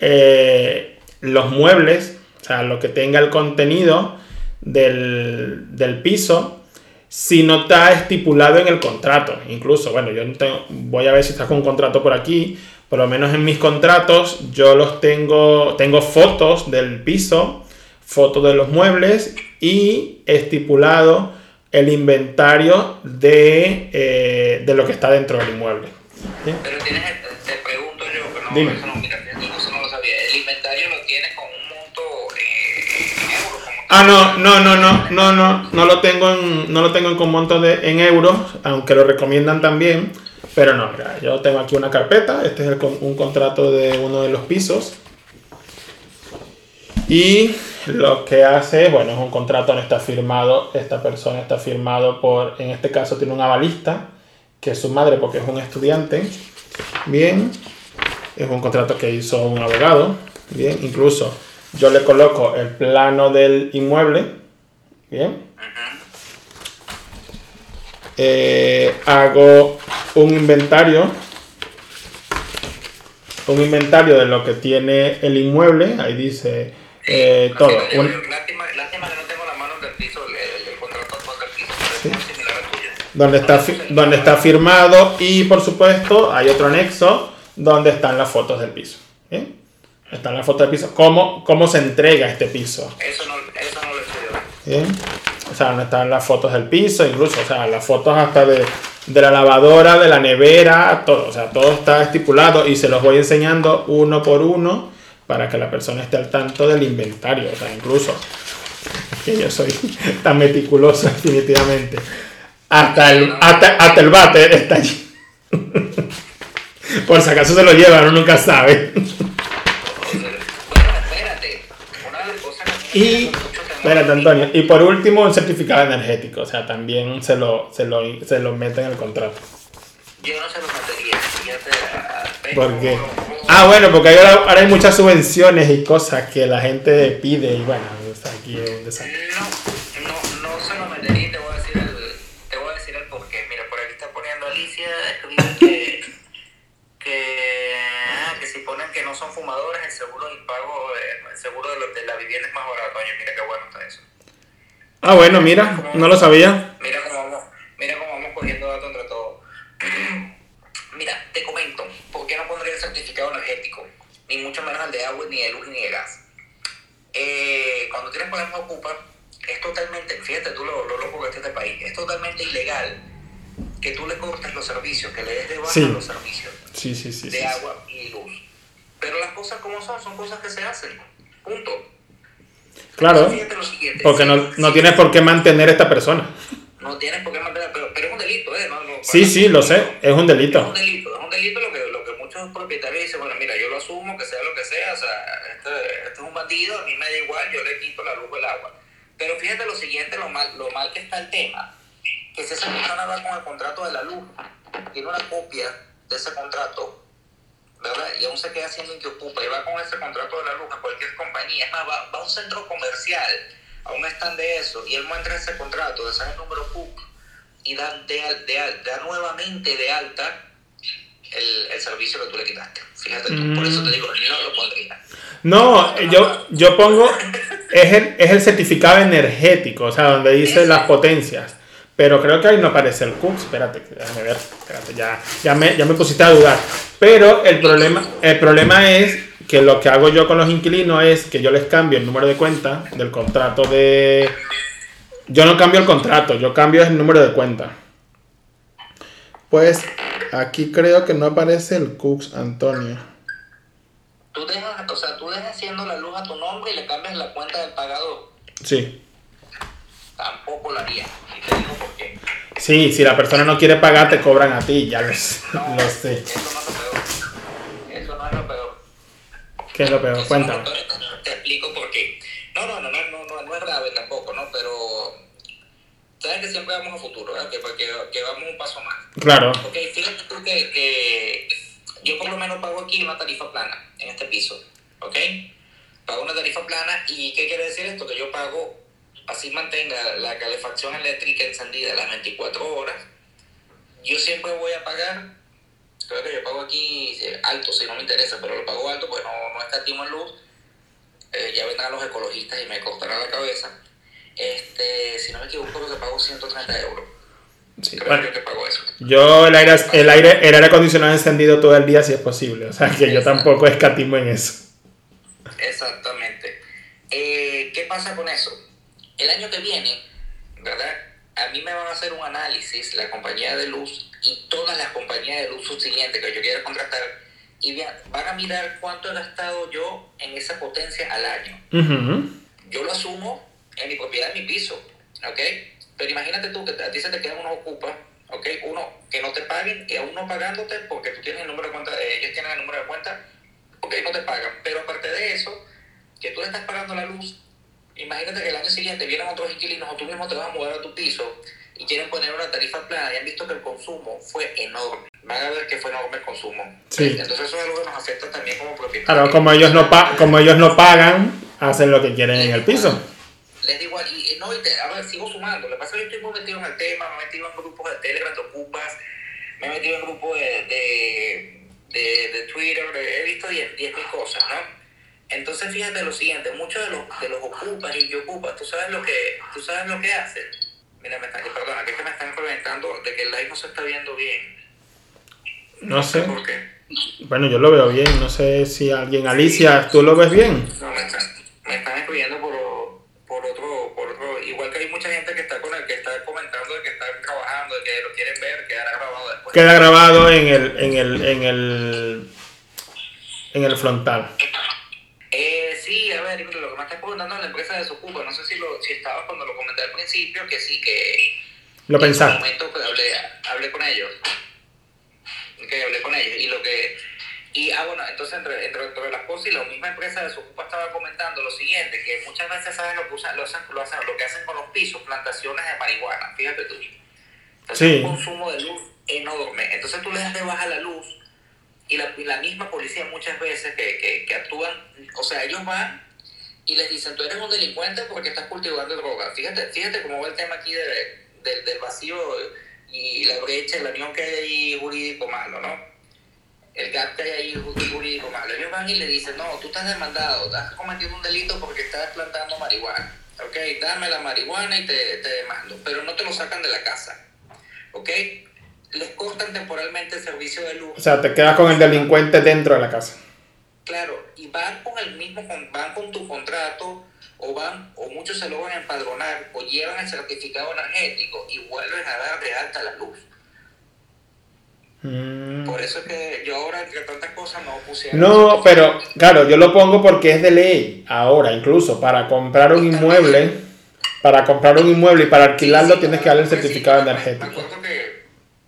eh, los muebles, o sea, lo que tenga el contenido del, piso, si no está estipulado en el contrato. Incluso, bueno, yo voy a ver si está con un contrato por aquí, por lo menos en mis contratos yo los tengo, tengo fotos del piso, fotos de los muebles y estipulado el inventario de, eh, de lo que está dentro del inmueble. ¿Sí? Pero tienes, te pregunto yo, pero no, Dime. eso no, mira, eso no lo sabía. ¿El inventario lo tienes con un monto eh, en euros? Ah, no, no, no, no, no, no, no lo tengo en, no lo tengo con monto de, en euros, aunque lo recomiendan también. Pero no, mira, yo tengo aquí una carpeta, este es el, un contrato de uno de los pisos. Y lo que hace, bueno, es un contrato, no está firmado, esta persona está firmado por, en este caso tiene un avalista, que es su madre porque es un estudiante, bien, es un contrato que hizo un abogado, bien, incluso yo le coloco el plano del inmueble, bien, eh, hago un inventario, un inventario de lo que tiene el inmueble, ahí dice eh, todo. Un... Lástima, lástima, que no tengo la mano del piso, el, el contrato del piso, sí. es similar al tuyo. Donde está, donde está firmado y por supuesto hay otro anexo donde están las fotos del piso. ¿bien? Están las fotos del piso. ¿Cómo, cómo se entrega este piso? Eso no, eso no lo ¿Bien? O sea, donde están las fotos del piso, incluso, o sea, las fotos hasta de, de la lavadora, de la nevera, todo. O sea, todo está estipulado y se los voy enseñando uno por uno para que la persona esté al tanto del inventario. O sea, incluso que yo soy tan meticuloso definitivamente. Hasta el, hasta, hasta el bate está allí. Por si acaso se lo llevan, uno nunca sabe. Y, espérate Antonio, y por último un certificado energético, o sea, también se lo, se lo, se lo mete en el contrato. Yo no se lo metería, fíjate. ¿Por qué? Ah, bueno, porque ahora, ahora, hay muchas subvenciones y cosas que la gente pide y bueno, aquí es un desastre. No, no, no se lo metería y te voy a decir el, te voy a decir el porqué. Mira, por aquí está poniendo Alicia, que, que, ah, que si ponen que no son fumadores, el seguro de pago, el seguro de, lo, de la vivienda es más barato. Oye, mira qué bueno está eso. Ah, bueno, mira, no lo sabía. Mira cómo vamos, mira cómo vamos cogiendo datos entre todos. Mira, te comento, ¿por qué no pondría el certificado energético? Ni mucho menos el de agua, ni de luz, ni de gas. Eh, cuando tienes problemas ocupa, es totalmente, fíjate tú lo, lo loco que es este país, es totalmente ilegal que tú le cortes los servicios, que le des de baja los servicios sí, sí, sí, de agua y luz. Pero las cosas como son, son cosas que se hacen. Punto. Claro. Porque no, no tienes por qué mantener a esta persona no tienes por qué mantener, pero, pero es un delito, ¿eh? No, no, sí, sí, lo sé, es un delito. Es un delito, es un delito lo que, lo que muchos propietarios dicen, bueno, mira, yo lo asumo, que sea lo que sea, o sea, este, este es un bandido, a mí me da igual, yo le quito la luz o el agua. Pero fíjate lo siguiente, lo mal, lo mal que está el tema, que si esa persona va con el contrato de la luz, tiene una copia de ese contrato, ¿verdad? Y aún se queda haciendo que ocupa y va con ese contrato de la luz a cualquier compañía, es más, va, va a un centro comercial, a un stand de eso, y él muestra ese contrato, de el número PUC y da, de, de, da nuevamente de alta el, el, servicio que tú le quitaste. Fíjate tú, por eso te digo, no lo pondría. No, yo, yo pongo, es el, es el certificado energético, o sea, donde dice las potencias. Pero creo que ahí no aparece el CUX. Espérate, déjame ver. Espérate, ya, ya, me, ya me pusiste a dudar. Pero el problema, el problema es que lo que hago yo con los inquilinos es que yo les cambio el número de cuenta del contrato de... Yo no cambio el contrato, yo cambio el número de cuenta. Pues aquí creo que no aparece el CUX, Antonio. Tú dejas, o sea, tú dejas haciendo la luz a tu nombre y le cambias la cuenta del pagador. Sí. Tampoco lo haría. Y te digo por qué. Sí, si la persona no quiere pagar, te cobran a ti, ya lo, no, lo sé. Eso no es lo peor. Eso no es lo peor. ¿Qué es lo peor? Cuéntame. te explico por qué. No, no, no, no, no, no, es grave tampoco, ¿no? Pero sabes que siempre vamos a futuro, ¿verdad? Que, que, que vamos un paso más. Claro. Ok, fíjate tú que, que yo por lo menos pago aquí una tarifa plana en este piso, ¿ok? Pago una tarifa plana y ¿qué quiere decir esto? Que yo pago, así mantenga la calefacción eléctrica encendida las 24 horas, yo siempre voy a pagar, creo que yo pago aquí alto, si no me interesa, pero lo pago alto pues no, no escatimo en luz, eh, ya vendrán los ecologistas y me cortarán la cabeza, este, si no me equivoco creo que pago 130 euros Sí, bueno, yo el aire, el aire, el aire acondicionado encendido todo el día si es posible, o sea que yo tampoco escatimo en eso. Exactamente. Eh, ¿Qué pasa con eso? El año que viene, ¿verdad? A mí me van a hacer un análisis la compañía de luz y todas las compañías de luz subsiguientes que yo quiera contratar y van a mirar cuánto he gastado yo en esa potencia al año. Yo lo asumo en mi propiedad, en mi piso, ¿ok? Pero imagínate tú que a ti se te quedan unos ocupas, ¿ok? Uno, que no te paguen, que aún no pagándote, porque tú tienes el número de cuenta, ellos tienen el número de cuenta, ok, no te pagan. Pero aparte de eso, que tú le estás pagando la luz, imagínate que el año siguiente vienen otros inquilinos o tú mismo te vas a mudar a tu piso y quieren poner una tarifa plana y han visto que el consumo fue enorme. Van a ver que fue enorme el consumo. Sí. Entonces eso es algo que nos afecta también como propietarios. Claro, como ellos no, pa como ellos no pagan, hacen lo que quieren en el piso les digo, y, no, y a ver, sigo sumando. Lo que pasa es que yo estoy muy metido en el tema, me he metido en grupos de Telegram, de Ocupas, me he metido en grupos de, de, de, Twitter, he visto 10.000 cosas, ¿no? Entonces fíjate lo siguiente, muchos de los, de los Ocupas y Ocupas, ¿tú sabes lo que, tú sabes lo que hacen? Mira, me están, perdona, que es que me están comentando de que el live no se está viendo bien. No sé. ¿Por qué? Bueno, yo lo veo bien, no sé si alguien, Alicia, ¿tú lo ves bien? No, me están, me están escribiendo por por otro, por otro, igual que hay mucha gente que está con el que está comentando de que están trabajando, de que lo quieren ver, quedará grabado después. Queda grabado en el, en el, en el, en el frontal. Eh, sí, a ver, lo que me estás preguntando es la empresa de Socupa, no sé si, lo, si estaba cuando lo comenté al principio, que sí, que... Lo pensaste. En momento que hablé, hablé con ellos. Que hablé con ellos y lo que y, ah, bueno, entonces entre, entre, entre, las cosas y la misma empresa de Socupa estaba comentando lo siguiente, que muchas veces saben lo que usan, lo, hacen, lo, hacen, lo que hacen con los pisos, plantaciones de marihuana, fíjate tú. Entonces un consumo de luz enorme. Entonces tú le das de baja la luz y la, misma policía muchas veces que, que, actúan, o sea, ellos van y les dicen, tú eres un delincuente porque estás cultivando droga. Fíjate, fíjate cómo va el tema aquí de, de, del vacío y la brecha, la unión que hay ahí jurídico malo, ¿no? el GAP que hay ahí jurídico malo. Ellos van y le dicen, no, tú estás demandado, has cometido un delito porque estás plantando marihuana. Ok, dame la marihuana y te, te demando, pero no te lo sacan de la casa. Ok, les cortan temporalmente el servicio de luz. O sea, te quedas con el delincuente dentro de la casa. Claro, y van con el mismo, van con tu contrato, o van, o muchos se logran empadronar, o llevan el certificado energético y vuelven a dar de alta la luz. Mm. Por eso es que yo ahora, entre tantas cosas, no puse. No, pero claro, yo lo pongo porque es de ley. Ahora, incluso para comprar un inmueble, para comprar un inmueble y para alquilarlo, tienes que darle el certificado energético. Me acuerdo que,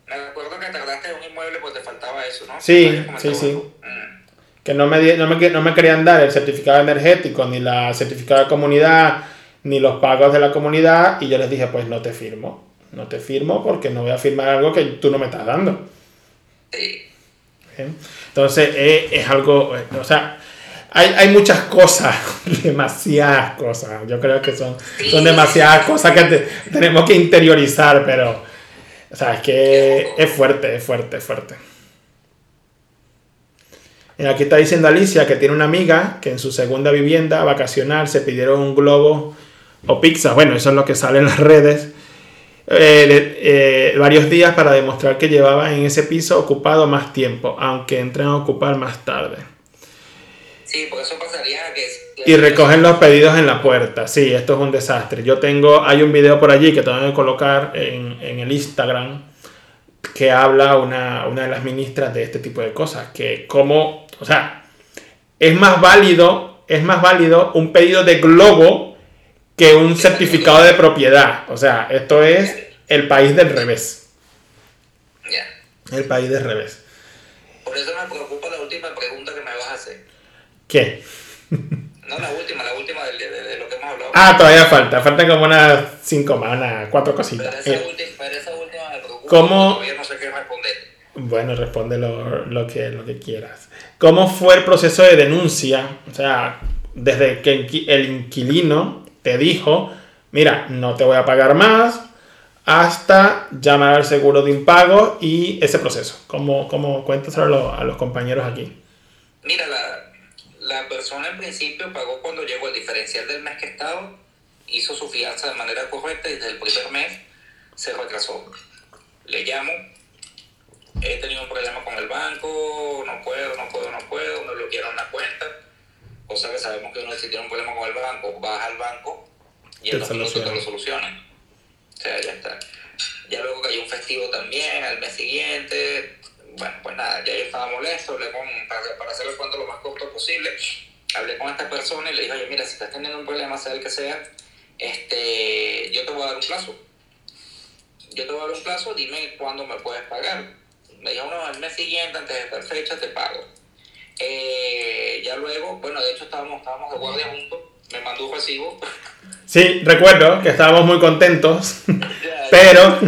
me acuerdo que tardaste un inmueble, pues te faltaba eso, ¿no? Sí, sí, sí. Mm. Que no me, no, me, no me querían dar el certificado energético, ni la certificado de comunidad, ni los pagos de la comunidad, y yo les dije, pues no te firmo. No te firmo porque no voy a firmar algo que tú no me estás dando. Entonces eh, es algo, eh, o sea, hay, muchas cosas, demasiadas cosas. Yo creo que son, son demasiadas cosas que tenemos que interiorizar, pero, o sea, es que es fuerte, es fuerte, es fuerte. Y aquí está diciendo Alicia que tiene una amiga que en su segunda vivienda vacacional se pidieron un globo o pizza. Bueno, eso es lo que sale en las redes. Eh, eh, varios días para demostrar que llevaba en ese piso ocupado más tiempo, aunque entren a ocupar más tarde. Sí, porque eso pasaría que... Y recogen los pedidos en la puerta. Sí, esto es un desastre. Yo tengo, hay un video por allí que tengo que colocar en, en el Instagram que habla una, una, de las ministras de este tipo de cosas. Que como, o sea, es más válido, es más válido un pedido de globo que un certificado de propiedad. O sea, esto es el país del revés. El país del revés. Por eso me preocupa la última pregunta que me vas a hacer. ¿Qué? No, la última, la última de, de, lo que hemos hablado. Ah, todavía falta, falta como unas cinco más, unas cuatro cositas. Pero esa, última, pero esa última me preocupa. ¿Cómo? Todavía no sé qué responder. Bueno, responde lo, lo, que, lo que quieras. ¿Cómo fue el proceso de denuncia? O sea, desde que el inquilino te dijo, mira, no te voy a pagar más, hasta llamar al seguro de impago y ese proceso. ¿Cómo, cómo cuéntaselo a los compañeros aquí? Mira, la, la persona en principio pagó cuando llegó el diferencial del mes que estaba, hizo su fianza de manera correcta y desde el primer mes se retrasó. Le llamo, he tenido un problema con el banco, no puedo, no puedo, no puedo, me bloquearon la cuenta, cosa que sabemos que uno si tiene un problema con el banco, baja al banco y en dos minutos te lo solucionan. O sea, ya está. Ya luego cayó un festivo también al mes siguiente, bueno, pues nada, ya yo estaba molesto, hablé con, para, para hacer el cuento lo más corto posible, hablé con esta persona y le dije, oye, mira, si estás teniendo un problema, sea el que sea, este, yo te voy a dar un plazo. Yo te voy a dar un plazo, dime cuándo me puedes pagar. Me dijo, no, al mes siguiente, antes de esta fecha, te pago. Eh, ya luego, bueno, de hecho estábamos, estábamos de guardia juntos, me mandó un recibo. Sí, recuerdo que estábamos muy contentos, pero...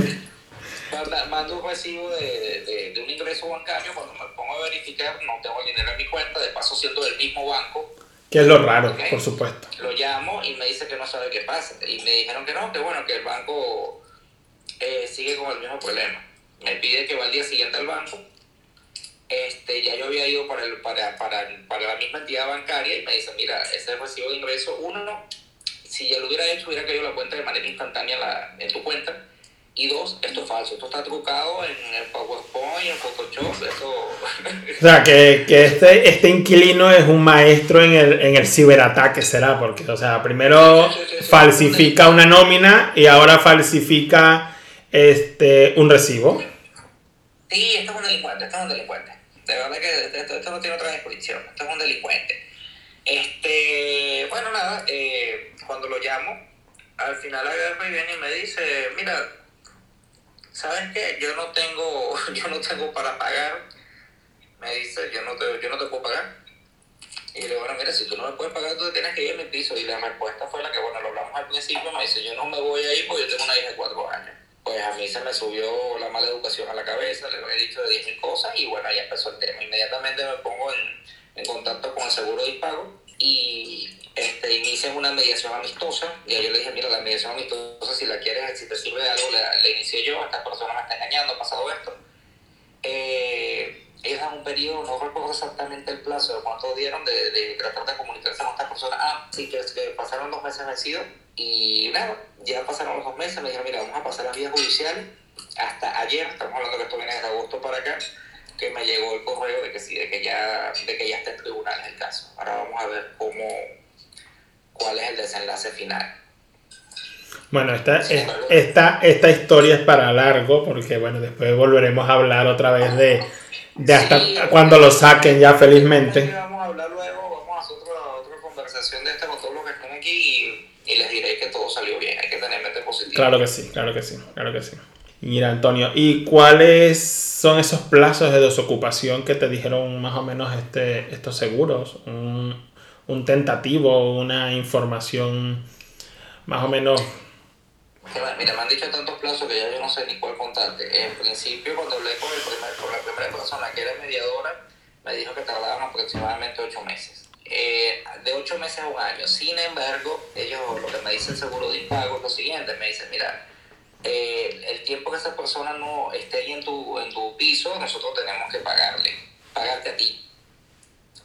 Mando un recibo de, ingreso bancario, cuando me pongo a verificar, no tengo el dinero en mi cuenta, de paso siendo del mismo banco. Que es lo raro, por supuesto. Lo llamo y me dice que no sabe qué pasa. Y me dijeron que no, que bueno, que el banco eh, sigue con el mismo problema. Me pide que va al día siguiente al banco. Este, ya yo había ido para, el, para, para, para la misma entidad bancaria y me dice, mira, ese recibo de ingreso, uno, si ya lo hubiera hecho, hubiera caído la cuenta de manera instantánea la, en tu cuenta y dos, esto es falso, esto está trucado en el PowerPoint, en Photoshop, esto... o sea, que, que, este, este inquilino es un maestro en el, en el ciberataque, será, porque, o sea, primero falsifica una nómina y ahora falsifica este, un recibo. Sí, esto es un delincuente, esto es un delincuente. De verdad que esto, esto no tiene otra descripción, esto es un delincuente. Este, bueno, nada, eh, cuando lo llamo, al final agarra y viene y me dice, mira, ¿sabes qué? Yo no tengo, yo no tengo para pagar. Me dice, yo no te, yo no te puedo pagar. Y le digo, bueno, mira, si tú no me puedes pagar, tú tienes que ir a mi piso. Y la respuesta fue la que, bueno, lo hablamos al principio, me dice, yo no me voy a ir porque yo tengo una hija de cuatro años. Pues a mí se me subió la mala educación a la cabeza, le había dicho de 10 mil cosas y bueno, ahí empezó el tema. Inmediatamente me pongo en, en contacto con el seguro de pago y este, inician una mediación amistosa. Y yo le dije, mira, la mediación amistosa, si la quieres, si te sirve de algo, la inicié yo, esta persona me está engañando, ha pasado esto. Eh, ellos dan un periodo, no recuerdo exactamente el plazo de cuánto dieron de, tratar de comunicarse con esta persona. Ah, sí, que, pasaron dos meses vencidos y nada, ya pasaron los dos meses, me dijeron, mira, vamos a pasar a vías judiciales. Hasta ayer, estamos hablando que esto viene desde agosto para acá, que me llegó el correo de que sí, de que ya, de que ya está en tribunales el caso. Ahora vamos a ver cómo, cuál es el desenlace final. Bueno, esta, esta, esta historia es para largo, porque bueno, después volveremos a hablar otra vez de, de hasta cuando lo saquen ya felizmente. Vamos a hablar luego, vamos a hacer otra, otra conversación de esta con todos los que están aquí y, y les diré que todo salió bien, hay que tener mente positiva. Claro que sí, claro que sí, claro que sí. Mira, Antonio, ¿y cuáles son esos plazos de desocupación que te dijeron más o menos este, estos seguros? Un, un tentativo, una información más o menos Mira, me han dicho tantos plazos que ya yo no sé ni cuál contarte. En principio, cuando hablé con, el primer, con la primera persona que era mediadora, me dijo que tardaban aproximadamente ocho meses. Eh, de ocho meses a un año. Sin embargo, ellos lo que me dice el seguro de impago es lo siguiente, me dicen, mira, eh, el tiempo que esa persona no esté ahí en tu, en tu piso, nosotros tenemos que pagarle, pagarte a ti.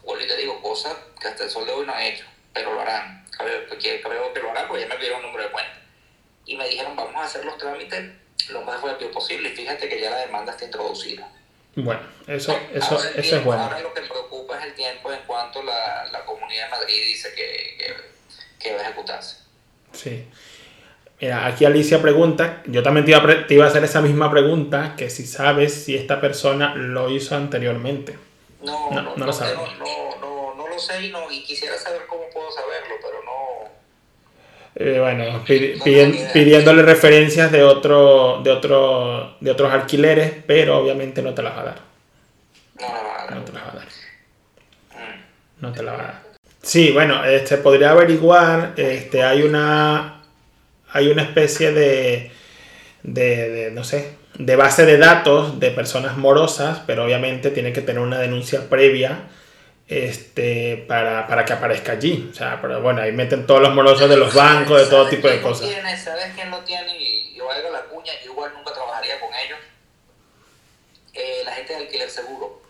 O le digo cosas que hasta el sol de hoy no han hecho, pero lo harán. Creo que lo harán porque ya me pidieron un número de cuenta. Y me dijeron, vamos a hacer los trámites lo más rápido posible y fíjate que ya la demanda está introducida. Bueno, eso, eso, eso es bueno. Ahora lo que preocupa es el tiempo en cuanto la, la Comunidad de Madrid dice que, que, que, va a ejecutarse. Sí. Mira, aquí Alicia pregunta, yo también te iba, a, te iba a hacer esa misma pregunta, que si sabes si esta persona lo hizo anteriormente. No, no, no, no lo sé. No, no, no, lo sé y, no, y quisiera saber cómo puedo saberlo, pero no... Eh, bueno, pidiéndole referencias de otro, de otro, de otros alquileres, pero obviamente no te las va a dar. No, te las va a dar. No te la va a dar. Sí, bueno, este podría averiguar, este, hay una hay una especie de, de, de, no sé, de base de datos de personas morosas, pero obviamente tiene que tener una denuncia previa este, para, para, que aparezca allí. O sea, pero bueno, ahí meten todos los morosos de los bancos, de todo tipo de cosas. Tiene, ¿Sabes quién lo tiene? Y yo hago la cuña, yo igual nunca trabajaría con ellos. Eh, la gente de alquiler seguro.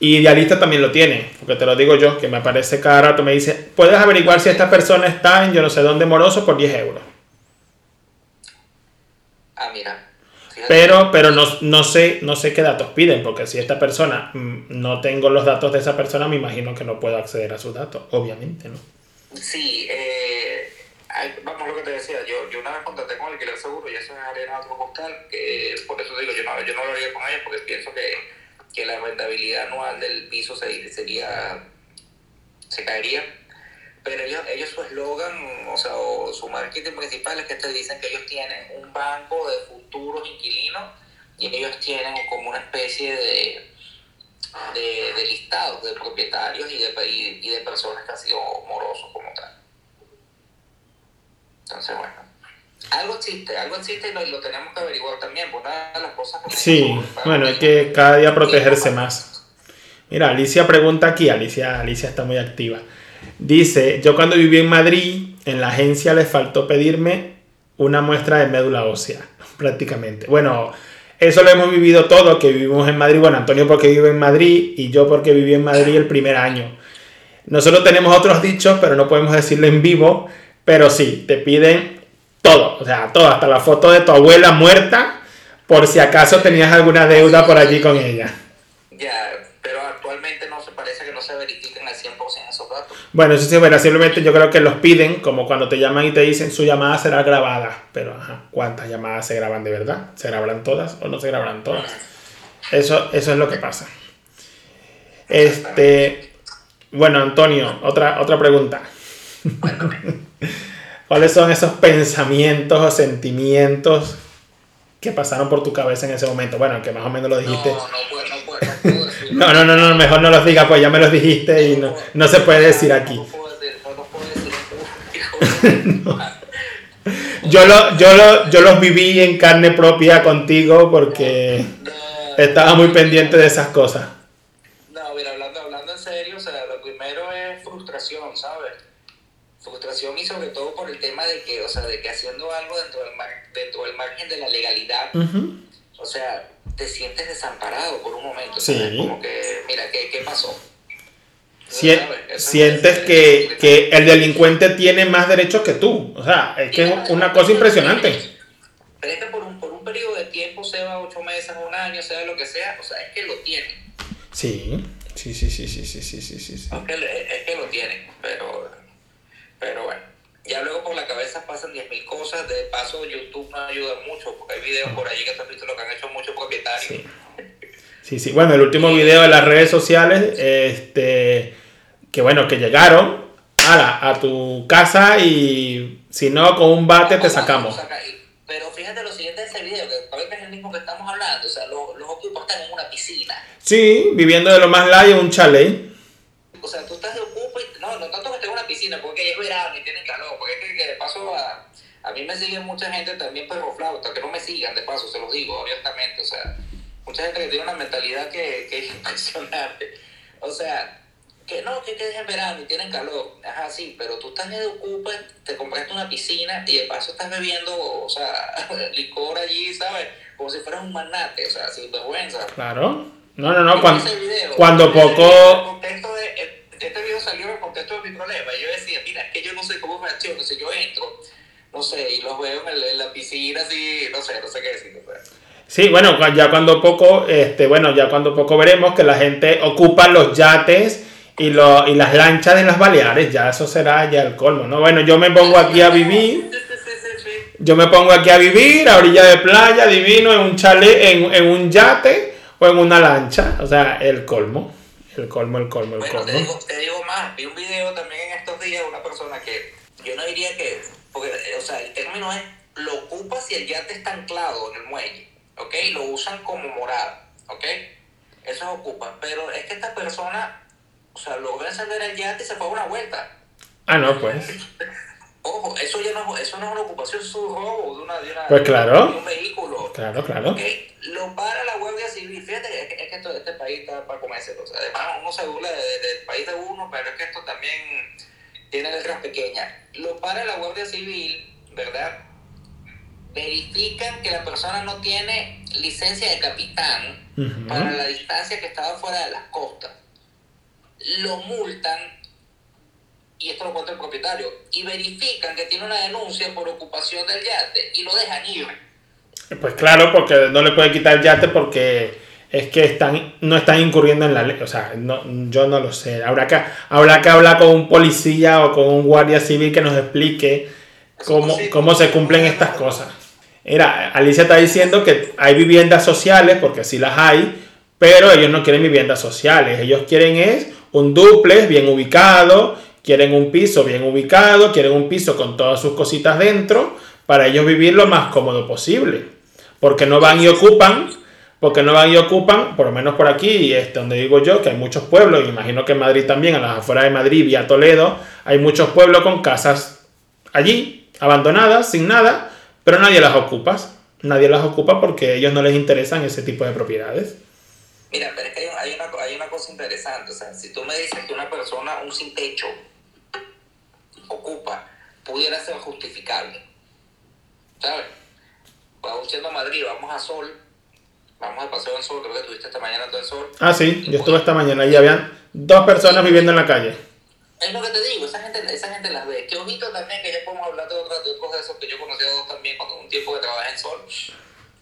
Y Idealista también lo tiene, porque te lo digo yo, que me aparece cada rato, me dice, puedes averiguar si esta persona está en yo no sé dónde moroso por 10 euros. Ah, mira. Pero, pero no, no, sé, no sé qué datos piden, porque si esta persona mm, no tengo los datos de esa persona, me imagino que no puedo acceder a sus datos, obviamente, ¿no? Sí, eh, vamos lo que te decía, yo, yo una vez contacté con alquiler seguro y eso es arena otro postal, que por eso digo, yo no, yo no lo haría con ellos porque pienso que, que la rentabilidad anual del piso se, sería, se caería pero ellos, ellos su eslogan, o sea, o su marketing principal es que te dicen que ellos tienen un banco de futuros inquilinos y ellos tienen como una especie de, de, de listados de propietarios y de, y, de personas que han sido morosos como tal. Entonces, bueno. Algo existe, algo existe y lo, lo tenemos que averiguar también, una de las cosas que Sí, bueno, hay que cada día protegerse más. Mira, Alicia pregunta aquí, Alicia, Alicia está muy activa. Dice, yo cuando viví en Madrid, en la agencia les faltó pedirme una muestra de médula ósea, prácticamente. Bueno, eso lo hemos vivido todos que vivimos en Madrid. Bueno, Antonio porque vive en Madrid y yo porque viví en Madrid el primer año. Nosotros tenemos otros dichos, pero no podemos decirlo en vivo. Pero sí, te piden todo, o sea, todo, hasta la foto de tu abuela muerta, por si acaso tenías alguna deuda por allí con ella. Bueno, eso sí, bueno, simplemente yo creo que los piden, como cuando te llaman y te dicen su llamada será grabada. Pero, ajá, ¿cuántas llamadas se graban de verdad? ¿Se grabarán todas o no se grabarán todas? Eso, eso es lo que pasa. Este, bueno, Antonio, otra, otra pregunta. ¿Cuáles son esos pensamientos o sentimientos que pasaron por tu cabeza en ese momento? Bueno, que más o menos lo dijiste. No, no, puedo, no, puedo, no no, no, no, no, mejor no los diga, pues ya me los dijiste y no, no se puede decir aquí. yo, lo, yo, lo, yo los viví en carne propia contigo porque estaba muy pendiente de esas cosas. No, mira, hablando, hablando en serio, o sea, lo primero es frustración, ¿sabes? Frustración y sobre todo por el tema de que, o sea, de que haciendo algo dentro del, mar, dentro del margen de la legalidad, o sea, te sientes desamparado por un momento. Sí. ¿sabes? Como que, mira, ¿qué, qué pasó? Sie sientes que, que, el delincuente tiene más derechos que tú. O sea, es que es una cosa impresionante. Pero es que por un, por un periodo de tiempo, sea ocho meses, un año, sea lo que sea, o sea, es que lo tiene. Sí, sí, sí, sí, sí, sí, sí, sí. sí. Es, que, es que lo tiene, pero, pero bueno. Ya luego por la cabeza pasan 10.000 cosas. De paso, YouTube no ayuda mucho, porque hay videos por allí que te has visto lo que han hecho muchos propietarios. Sí. sí, Bueno, el último video de las redes sociales, este, que bueno, que llegaron a, a tu casa y si no, con un bate te sacamos. Pero fíjate lo siguiente de ese video, que parece que es el mismo que estamos hablando. O sea, los, los ocupas están en una piscina. Sí, viviendo de lo más light en un chalet. O sea, tú estás de ocupa mí me sigue mucha gente también perroflauta, que no me sigan, de paso, se los digo abiertamente, o sea, mucha gente que tiene una mentalidad que, que es impresionante. O sea, que no, que, que es en verano y tienen calor. Ajá, sí, pero tú estás de ocupa, te compraste una piscina y de paso estás bebiendo, o sea, licor allí, ¿sabes? Como si fueras un manate, o sea, sin vergüenza. Claro. No, no, no, cuando, video, cuando poco... este video salió en el contexto de mi problema. Yo decía, mira, es que yo no sé cómo reacciono. Si yo entro, no sé, y los veo en, el- en la piscina así, no sé, no sé qué decir. o sea. Sí, bueno, ya cuando poco, este, bueno, ya cuando poco veremos que la gente ocupa los yates y, lo, y las lanchas de las Baleares, ya eso será ya el colmo, ¿no? Bueno, yo me pongo aquí a vivir, yo me pongo aquí a vivir a orilla de playa, divino, en un chalet, en, en un yate o en una lancha, o sea, el colmo, el colmo, el colmo, el Bueno, te colmo. digo, te digo más, vi un video también en estos días de una persona que yo no diría que, porque, eh, o sea, el término es, lo ocupa si el yate está anclado en el muelle, ¿ok? Lo usan como morada, ¿ok? Eso es ocupa, pero es que esta persona, o sea, logró encender el yate y se fue a una vuelta. Ah, no, pues. Ojo, eso ya no, eso no es una ocupación, es un robo de, una, de, una- Pues claro. de un vehículo. Claro, claro. Ok, lo para la Guardia Civil. Fíjate que es que, es que esto- este país está para comerse. O sea, además, uno se burla de- de- del país de uno, pero es que esto también tiene letras pequeñas. Lo para la Guardia Civil, ¿verdad? Verifican que la persona no tiene licencia de capitán para la distancia que estaba fuera de las costas. Lo multan, y esto lo cuenta el propietario, y verifican que tiene una denuncia por ocupación del yate y lo dejan ir. Pues claro, porque no le puede quitar el yate porque es que están, no están incurriendo en la ley. O sea, no, yo no lo sé. Habrá que, habrá que hablar con un policía o con un guardia civil que nos explique cómo, cómo se cumplen estas cosas. Mira, Alicia está diciendo que hay viviendas sociales, porque sí las hay, pero ellos no quieren viviendas sociales. Ellos quieren es un duplex bien ubicado, quieren un piso bien ubicado, quieren un piso con todas sus cositas dentro, para ellos vivir lo más cómodo posible. Porque no van y ocupan, porque no van y ocupan, por lo menos por aquí, este, donde digo yo, que hay muchos pueblos, y imagino que en Madrid también, a las afueras de Madrid, vía Toledo, hay muchos pueblos con casas allí, abandonadas, sin nada, pero nadie las ocupa. Nadie las ocupa porque a ellos no les interesan ese tipo de propiedades. Mira, pero es que hay, una, hay una cosa interesante. O sea, si tú me dices que una persona, un sin techo, ocupa, pudiera ser justificable. ¿Sabes? Vamos yendo a Madrid, vamos a Sol, vamos al paseo en Sol, creo que tuviste esta mañana todo el Sol. Ah, sí, yo estuve esta mañana y habían dos personas viviendo en la calle. Es lo que te digo, esa gente, esa gente las ve. Que ojito también, que ya podemos hablar de, otros de otros de esos que yo conocí a dos también cuando un tiempo que trabajé en Sol.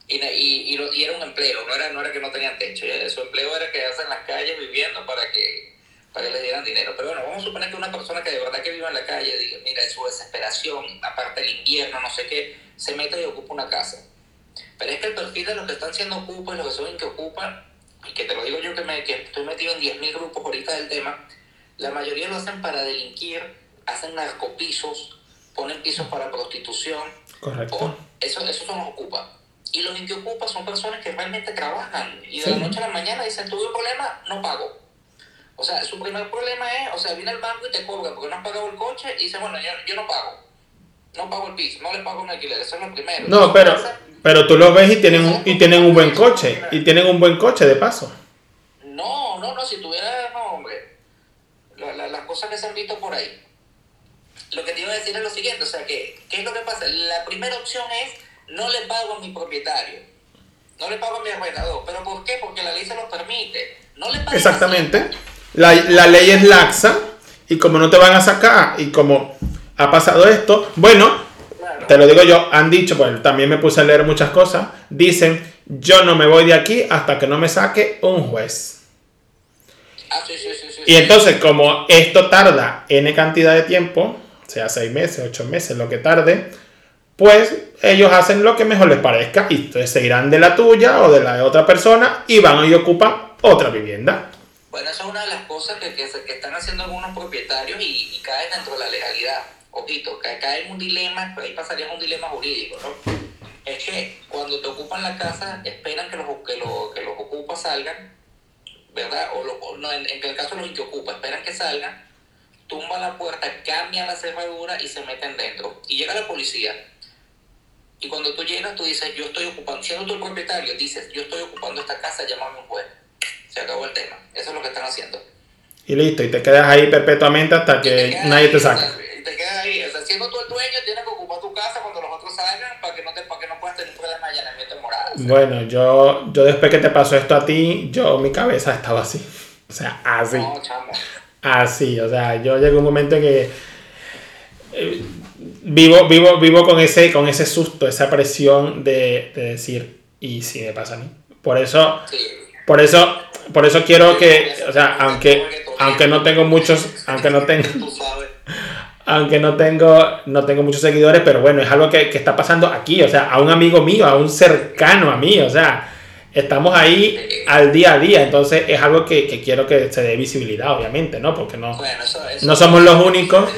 Y, y, y, y era un empleo, no era, no era que no tenían techo. eh, Su empleo era quedarse en las calles viviendo para que, para que les dieran dinero. Pero bueno, vamos a suponer que una persona que de verdad que vive en la calle, diga, mira, en su desesperación, aparte del invierno, no sé qué, se mete y ocupa una casa. Pero es que el perfil de los que están siendo ocupas y los que son que ocupan, y que te lo digo yo que, me, que estoy metido en 10.000 grupos ahorita del tema, la mayoría lo hacen para delinquir, hacen narcopisos, ponen pisos para prostitución, Correcto. o eso, esos son los ocupas. Y los ocupas son personas que realmente trabajan y de Sí. la noche a la mañana dicen, tuve un problema, no pago. O sea, su primer problema es, o sea, viene el banco y te cobra porque no has pagado el coche y dice, bueno, yo, yo no pago. No pago el piso, no le pago un alquiler, eso es lo primero. No, Eso pero, pero tú los ves y tienen, un, y tienen un buen coche. Y tienen un buen coche de paso. No, no, no, si tuviera, no, hombre. La- la- las cosas que se han visto por ahí. Lo que te iba a decir es lo siguiente, o sea, que, ¿qué es lo que pasa? La primera opción es, no le pago a mi propietario, no le pago a mi arrendador. ¿Pero por qué? Porque la ley se lo permite. No le pagues Exactamente. La, la ley es laxa y como no te van a sacar y como ha pasado esto, bueno. Te lo digo yo, han dicho, pues también me puse a leer muchas cosas, dicen, yo no me voy de aquí hasta que no me saque un juez. Ah, sí, sí, sí. Y entonces, como esto tarda N cantidad de tiempo, sea seis meses, ocho meses, lo que tarde, pues ellos hacen lo que mejor les parezca y entonces se irán de la tuya o de la de otra persona y van y ocupan otra vivienda. Bueno, esa es una de las cosas que, que, están haciendo algunos propietarios y, y caen dentro de la legalidad. Ojito, cae en un dilema, ahí pasaría un dilema jurídico, ¿no? Es que cuando te ocupan la casa, esperan que los, que los, que los ocupas salgan, ¿verdad? O, no, en, en el caso de los que ocupan, esperan que salgan, tumban la puerta, cambian la cerradura y se meten dentro. Y llega la policía. Y cuando tú llegas, tú dices, yo estoy ocupando, siendo tú el propietario, dices, yo estoy ocupando esta casa, llámame un juez. Se acabó el tema. Eso es lo que están haciendo. Y listo, y te quedas ahí perpetuamente hasta que nadie te saca. Y te quedas ahí, o sea, siendo tú el dueño, tienes que ocupar tu casa cuando los otros salgan para que no, te, para que no puedas tener un problema de allanamiento moral. Bueno, yo, yo después que te pasó esto a ti, yo mi cabeza estaba así. O sea, así. No, chamo. Así, o sea, yo llegué a un momento en que eh, vivo, vivo, vivo con ese, con ese susto, esa presión de, de decir, ¿y si me pasa a mí? Por eso, Sí. por eso, por eso quiero que, o sea, aunque, aunque no tengo muchos, aunque no tengo. Aunque no tengo, no tengo muchos seguidores, pero bueno, es algo que, que está pasando aquí, o sea, a un amigo mío, a un cercano a mí, o sea, estamos ahí al día a día, entonces es algo que, que quiero que se dé visibilidad, obviamente, ¿no? Porque no, Bueno, eso, eso- no somos los únicos,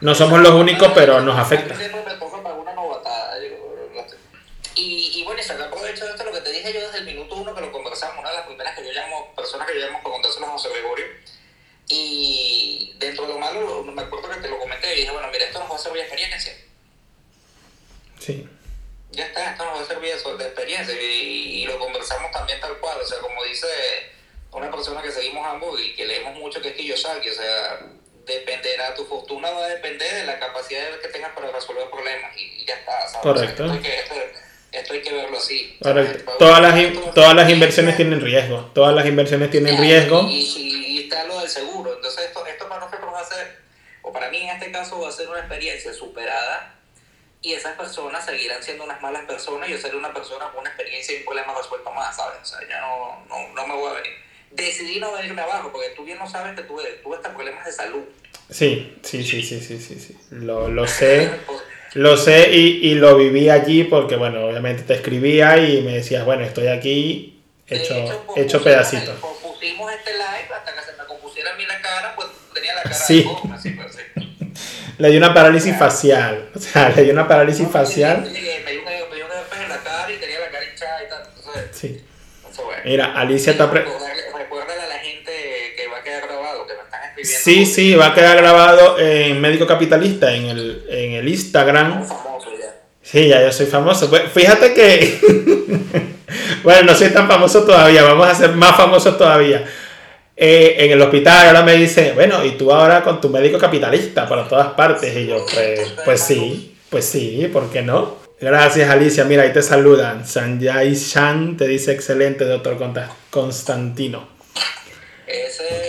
no somos los únicos, pero nos afecta. Y, y bueno, y sacar provecho de esto, lo que te dije yo desde el minuto uno que lo conversamos, una de las primeras que yo llamo, personas que yo llamo para contárselo a José Gregorio. Y malo, me acuerdo que te lo comenté y dije, bueno, mira, esto nos va a servir de experiencia. Sí, Ya está, esto nos va a servir de, experiencia y, y lo conversamos también tal cual. O sea, como dice una persona que seguimos ambos y que leemos mucho, que es Kiyosaki, o sea, dependerá, tu fortuna va a depender de la capacidad que tengas para resolver problemas y, y ya está. ¿sabes? Correcto. O sea, que, esto, hay que verlo así. ¿sabes? Todas las, todas las inversiones tienen riesgo, todas las inversiones tienen Ya, riesgo. Y, y- y está lo del seguro. Entonces, esto, esto para nosotros va a ser, o para mí en este caso, va a ser una experiencia superada. Y esas personas seguirán siendo unas malas personas. Yo seré una persona con una experiencia y un problema resuelto más, ¿sabes? O sea, ya no, no, no me voy a venir. Decidí no venirme abajo, porque tú bien no sabes que tuve, tuve hasta problemas de salud. Sí, sí, sí, sí, sí, sí, sí. Lo, lo sé. Lo sé y, y lo viví allí porque, bueno, obviamente te escribía y me decías, bueno, estoy aquí De hecho, hecho el- pedacitos. Este live hasta que se me compusiera a mí la cara, pues tenía la cara Sí. goma, así, pues, sí. Le di una parálisis facial. O sea, le di una parálisis No, facial. sí, sí, Me dio un me dio un herpes en la cara y tenía la cara hinchada y tal. Entonces, Sí. eso bueno. Mira, Alicia está... pre- Sí, sí, va a quedar grabado en Médico Capitalista, en el, en el Instagram. famoso ya. Sí, ya yo soy famoso. Pues, Fíjate que... bueno, no soy tan famoso todavía, vamos a ser más famosos todavía. Eh, en el hospital ahora me dice, bueno, y tú ahora con tu médico capitalista para todas partes. Y yo, pues, pues sí, pues sí, ¿por qué no? Gracias Alicia, mira, ahí te saludan. Sanjay Shan te dice excelente, doctor Constantino. Ese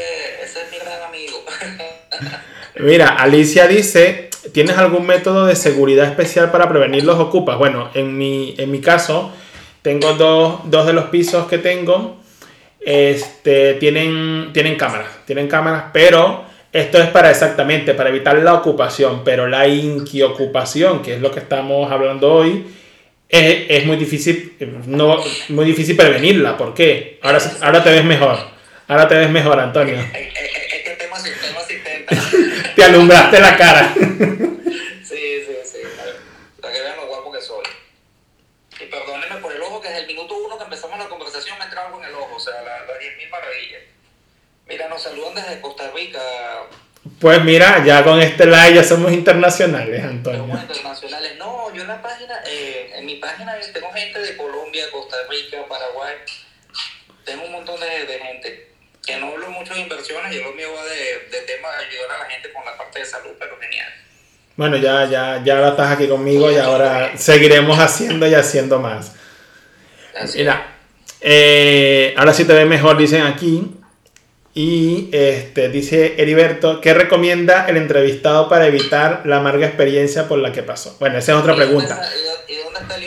Mira, Alicia dice, ¿tienes algún método de seguridad especial para prevenir los ocupas? Bueno, en mi, en mi caso, tengo dos, dos de los pisos que tengo, este, tienen, tienen cámaras, tienen cámaras, pero esto es para exactamente, para evitar la ocupación, pero la inquiocupación, que es lo que estamos hablando hoy, es, muy difícil, no, muy difícil prevenirla. ¿Por qué? Ahora, ahora te ves mejor. Ahora te ves mejor, Antonio. Te alumbraste la cara. sí, sí, sí. Para que vean lo guapo que soy. Y perdónenme por el ojo, que desde el minuto uno que empezamos la conversación me entraba con el ojo. O sea, las la 10.000 maravillas. Mira, nos saludan desde Costa Rica. Pues mira, ya con este live ya somos internacionales, Somos Antonio. internacionales. No, yo en la página, eh, en mi página tengo gente de Colombia, Costa Rica, Paraguay. Tengo un montón de, de gente. Que no hablo mucho de inversiones, yo lo mío va de, de temas de ayudar a la gente con la parte de salud, pero genial. Bueno, ya, ya, ya ahora estás aquí conmigo y ahora seguiremos haciendo y haciendo más. Así Mira, eh, ahora sí te ves mejor, dicen aquí. Y este, dice Heriberto, ¿qué recomienda el entrevistado para evitar la amarga experiencia por la que pasó? Bueno, esa es otra ¿Y dónde pregunta. está- ¿Y dónde- y dónde está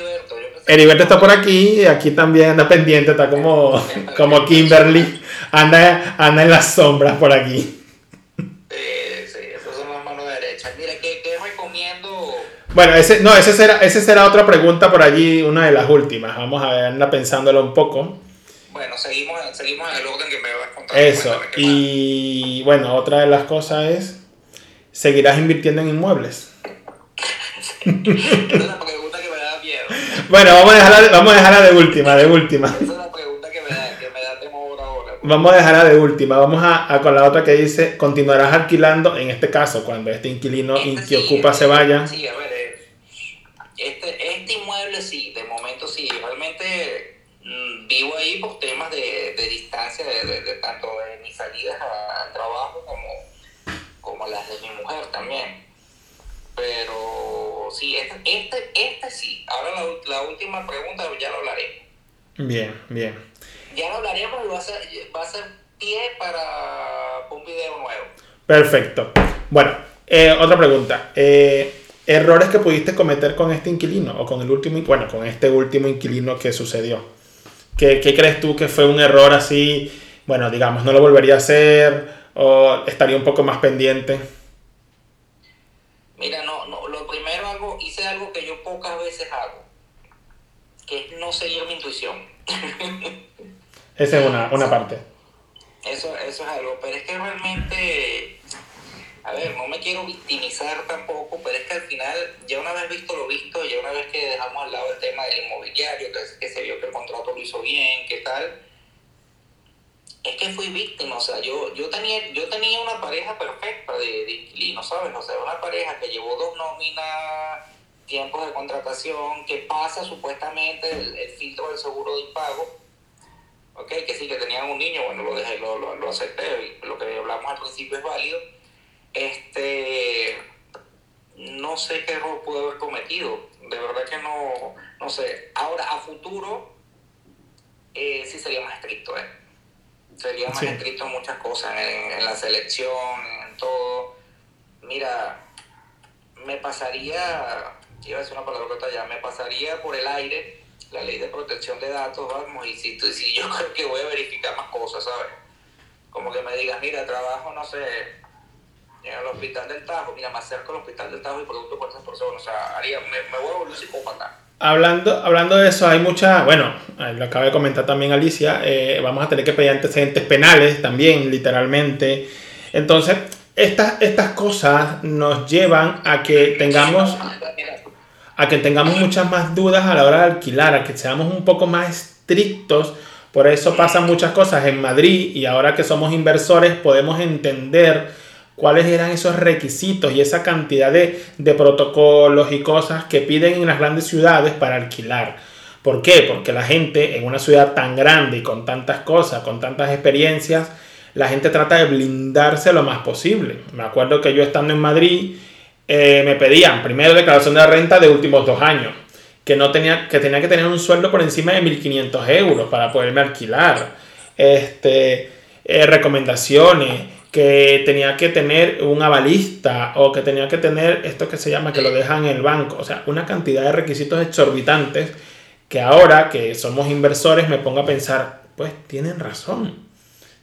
Heriberto? Está por aquí, y aquí también anda pendiente, está como, como Kimberly, anda, anda en las sombras por aquí. Bueno, ese, no, ese será, ese será otra pregunta por allí, una de las últimas. Vamos a ver, anda pensándolo un poco. Bueno, seguimos, seguimos en el orden que me vas contando. Eso. Cuéntame, ¿qué Y bueno, otra de las cosas es, ¿seguirás invirtiendo en inmuebles? Bueno, vamos a dejarla, vamos a dejarla de última, de última. Esa es la pregunta que me da, que me da temor ahora. Vamos a dejarla de última, vamos a, con la otra que dice, continuarás alquilando, en este caso, cuando este inquilino este que ocupa este se vaya. Sí, a ver, eh, este, este inmueble sí, de momento sí, realmente mm, vivo ahí por temas de, de distancia, de, de, tanto de mis salidas al trabajo como, como las de mi mujer también. Pero sí, este, este, este sí. Ahora la, la última pregunta ya lo hablaré. Bien, bien. Ya lo hablaremos y va a ser, va a ser pie para un video nuevo. Perfecto. Bueno, eh, otra pregunta. Eh, errores que pudiste cometer con este inquilino o con el último, bueno, con este último inquilino que sucedió. ¿Qué, ¿Qué, crees tú que fue un error así? Bueno, digamos, no lo volvería a hacer o estaría un poco más pendiente. Mira, no, no, lo primero algo, hice algo que yo pocas veces hago, que es no seguir mi intuición. Esa es una, una parte. Eso, eso es algo, pero es que realmente a ver, no me quiero victimizar tampoco, pero es que al final, ya una vez visto lo visto, ya una vez que dejamos al lado el tema del inmobiliario, que, se vio que el contrato lo hizo bien, qué tal, es que fui víctima, o sea, yo, yo, tenía, yo tenía una pareja perfecta de, de inquilinos, ¿sabes? O sea, una pareja que llevó dos nóminas, tiempos de contratación, que pasa supuestamente el, filtro del seguro de impago, ok, que sí que tenían un niño, bueno, lo dejé, lo, lo, lo acepté, lo que hablamos al principio es válido, este, no sé qué error pude haber cometido. De verdad que no, no sé. Ahora, a futuro, eh, sí sería más estricto, ¿eh? Sería más estricto en muchas cosas, en, la selección, en todo. Mira, me pasaría, iba a decir una palabra ya, me pasaría por el aire la ley de protección de datos, vamos, y si, si yo creo que voy a verificar más cosas, ¿sabes? Como que me digas, mira, trabajo, no sé, en el hospital del Tajo, mira, más cerca del hospital del Tajo y producto por esas personas. O sea, haría, me, me voy a volver psicópata. Hablando, hablando de eso, hay mucha, bueno, lo acaba de comentar también Alicia, eh, vamos a tener que pedir antecedentes penales también, literalmente. Entonces, estas, estas cosas nos llevan a que tengamos a que tengamos muchas más dudas a la hora de alquilar, a que seamos un poco más estrictos. Por eso pasan muchas cosas en Madrid y ahora que somos inversores podemos entender cuáles eran esos requisitos y esa cantidad de, protocolos y cosas que piden en las grandes ciudades para alquilar. ¿Por qué? Porque la gente en una ciudad tan grande y con tantas cosas, con tantas experiencias, la gente trata de blindarse lo más posible. Me acuerdo que yo estando en Madrid eh, me pedían primero declaración de la renta de últimos dos años, que, no tenía, que tenía que tener un sueldo por encima de 1.500 euros para poderme alquilar, este, eh, recomendaciones, que tenía que tener un avalista o que tenía que tener esto que se llama que lo dejan en el banco. O sea, una cantidad de requisitos exorbitantes que ahora que somos inversores me pongo a pensar, pues tienen razón.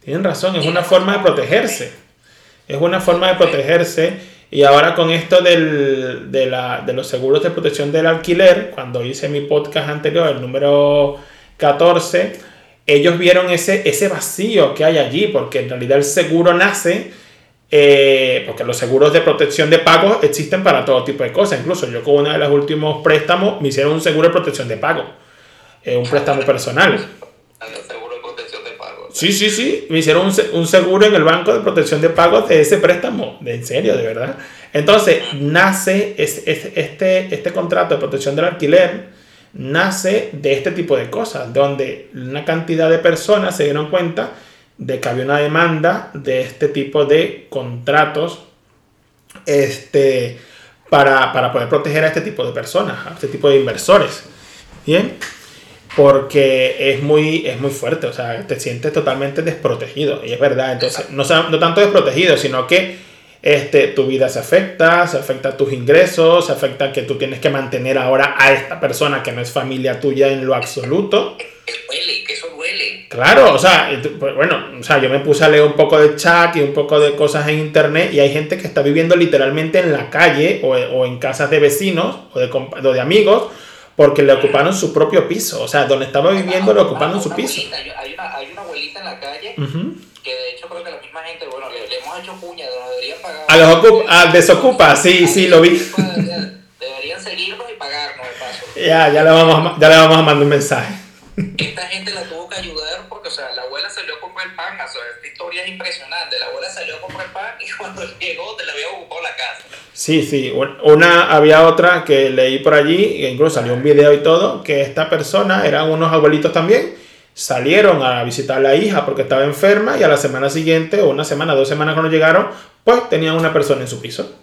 Tienen razón, es una forma de protegerse. Es una forma de protegerse. Y ahora con esto del, de, la, de los seguros de protección del alquiler, cuando hice mi podcast anterior, el número 14, ellos vieron ese, ese vacío que hay allí, porque en realidad el seguro nace, eh, porque los seguros de protección de pagos existen para todo tipo de cosas. Incluso yo con uno de los últimos préstamos me hicieron un seguro de protección de pago, eh, un préstamo personal. Seguro de protección de pago. Sí, sí, sí. Me hicieron un, un, seguro en el banco de protección de pagos de ese préstamo. De, en serio, de verdad. Entonces, nace este, este contrato de protección del alquiler nace de este tipo de cosas, donde una cantidad de personas se dieron cuenta de que había una demanda de este tipo de contratos este, para, poder proteger a este tipo de personas, a este tipo de inversores. Bien, porque es muy, es muy fuerte, o sea, te sientes totalmente desprotegido, y es verdad, entonces, no, no tanto desprotegido, sino que este, tu vida se afecta, se afecta tus ingresos, se afecta que tú tienes que mantener ahora a esta persona que no es familia tuya en lo absoluto. Duele, que eso duele. Claro, o sea, pues, bueno, o sea, yo me puse a leer un poco de chat y un poco de cosas en internet y hay gente que está viviendo literalmente en la calle o, o en casas de vecinos o de, o de amigos porque le ocuparon su propio piso, o sea, donde estaba viviendo le ocuparon su piso. Hay una, hay una abuelita en la calle que de hecho creo que la misma gente, bueno, le, le hemos hecho cuña, nos deberían pagar. A los ocupa, a desocupa, sí, sí, lo vi. Deberían seguirnos y pagarnos de paso. Ya, ya le vamos a, ya le vamos a mandar un mensaje. Esta gente la tuvo que ayudar porque, o sea, esta historia es impresionante. La abuela salió a comprar pan y cuando llegó te la había ocupado la casa. Sí, sí, una, había otra que leí por allí, incluso salió un video y todo, que esta persona eran unos abuelitos también salieron a visitar a la hija porque estaba enferma y a la semana siguiente o una semana, dos semanas cuando llegaron, pues tenían una persona en su piso.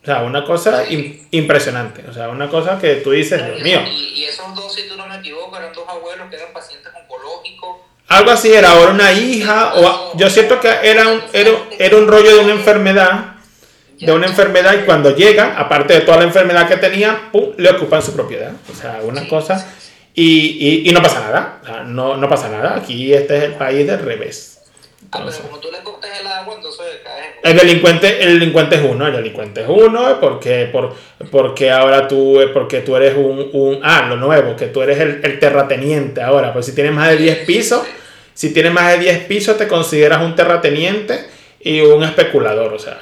O sea, una cosa impresionante. O sea, una cosa que tú dices, Dios mío. Y, esos dos, si tú no me equivoco, eran dos abuelos que eran pacientes oncológicos. Algo así era, ahora una hija, o yo siento que era un, era, era un rollo de una enfermedad, de una enfermedad, y cuando llegan, aparte de toda la enfermedad que tenían, le ocupan su propiedad. O sea, una cosa y, y, no pasa nada, no, no pasa nada. Aquí este es el país del revés. Ah, como tú le cortes el entonces caes. El delincuente, el delincuente es uno, el delincuente es uno, porque, por, porque ahora tú, porque tú eres un, un, ah, lo nuevo, que tú eres el, el terrateniente ahora, pues si tienes más de 10 pisos, si tienes más de 10 pisos te consideras un terrateniente y un especulador, o sea,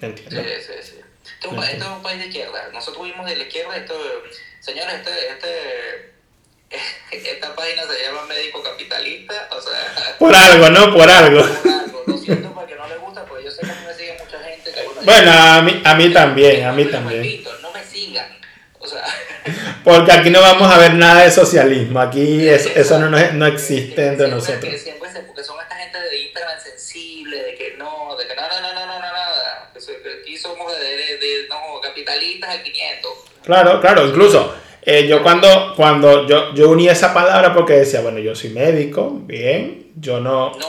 ¿me entiendes? Sí, sí, sí. Esto, es un país de izquierda, nosotros vimos de la izquierda, esto, señores, este, este esta página se llama Médico Capitalista, o sea... Por algo, ¿no? Por algo. Por algo. Lo siento porque no le gusta, porque yo sé que mí me sigue mucha gente. bueno, a mí, a mí también, a mí también. no me sigan. O sea... Porque aquí no vamos a ver nada de socialismo, aquí eso no, no existe entre nosotros. Porque son esta gente de Instagram sensible, de que no, de que nada, no, no, no, no, nada. Aquí somos de, no, capitalistas al 500. Claro, claro, incluso eh, yo cuando, cuando yo, yo uní esa palabra porque decía, bueno, yo soy médico, bien, yo no... No,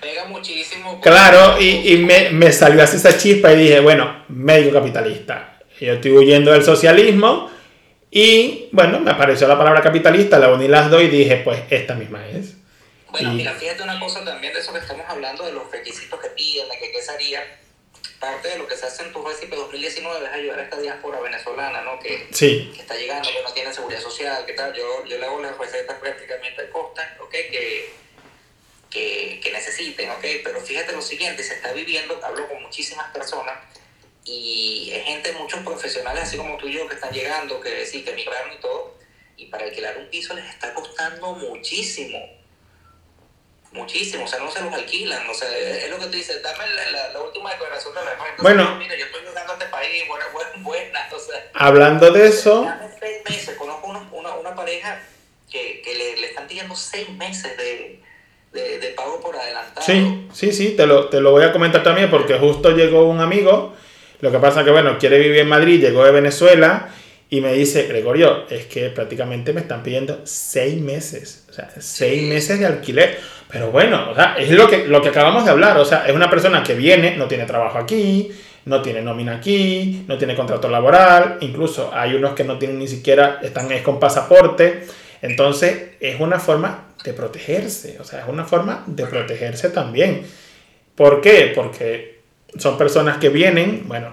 pega muchísimo. Claro, y, y me, me, salió así esa chispa y dije, bueno, médico capitalista. Yo estoy huyendo del socialismo y, bueno, me apareció la palabra capitalista, la uní las dos y dije, pues esta misma es. Bueno, mira, fíjate una cosa también de eso que estamos hablando, de los requisitos que piden, de que qué sería parte de lo que se hace en tu recipe 2019 es ayudar a esta diáspora venezolana, ¿no? Que, sí. que, está llegando, que no tiene seguridad social, que tal. Yo, yo le hago las recetas prácticamente de costa, ¿ok? Que, que, que, necesiten, ¿ok? Pero fíjate lo siguiente, se está viviendo, hablo con muchísimas personas y es gente, muchos profesionales así como tú y yo que están llegando, que sí, que emigraron y todo, y para alquilar un piso les está costando muchísimo muchísimo, o sea, no se los alquilan, o sea, es lo que tú dices, dame la, la, última declaración de la Entonces, Bueno, mira, yo estoy a este país, buena, buena, buena, o sea. Hablando de eso. Dame seis meses, conozco una, una, una pareja que, que le, le, están pidiendo seis meses de, de, de, pago por adelantado. Sí, sí, sí, te lo, te lo voy a comentar también porque justo llegó un amigo, lo que pasa que, bueno, quiere vivir en Madrid, llegó de Venezuela y me dice, Gregorio, es que prácticamente me están pidiendo seis meses, sea, seis meses de alquiler. Pero bueno, o sea, es lo que, lo que acabamos de hablar, o sea, es una persona que viene, no tiene trabajo aquí, no tiene nómina aquí, no tiene contrato laboral, incluso hay unos que no tienen ni siquiera, están es con pasaporte. Entonces, es una forma de protegerse, o sea, es una forma de protegerse también. ¿Por qué? Porque son personas que vienen, bueno,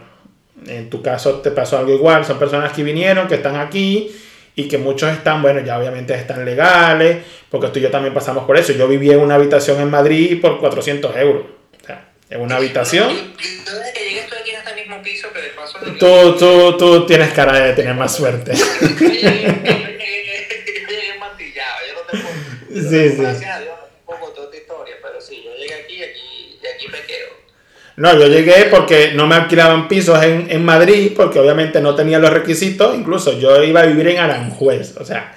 en tu caso te pasó algo igual, son personas que vinieron, que están aquí y que muchos están, bueno, ya obviamente están legales, porque tú y yo también pasamos por eso. Yo viví en una habitación en Madrid por 400 euros. O sea, en una habitación. Yo, desde que llegué estoy aquí en este mismo piso que de paso... Tú, tú, tú tienes cara de tener más suerte. yo llegué mantillado, yo no te puedo... Sí, sí. Gracias a Dios, un poco toda esta historia, pero sí, yo llegué aquí y aquí, y aquí me quedo. No, yo llegué porque no me alquilaban pisos en, en, Madrid, porque obviamente no tenía los requisitos. Incluso yo iba a vivir en Aranjuez. O sea,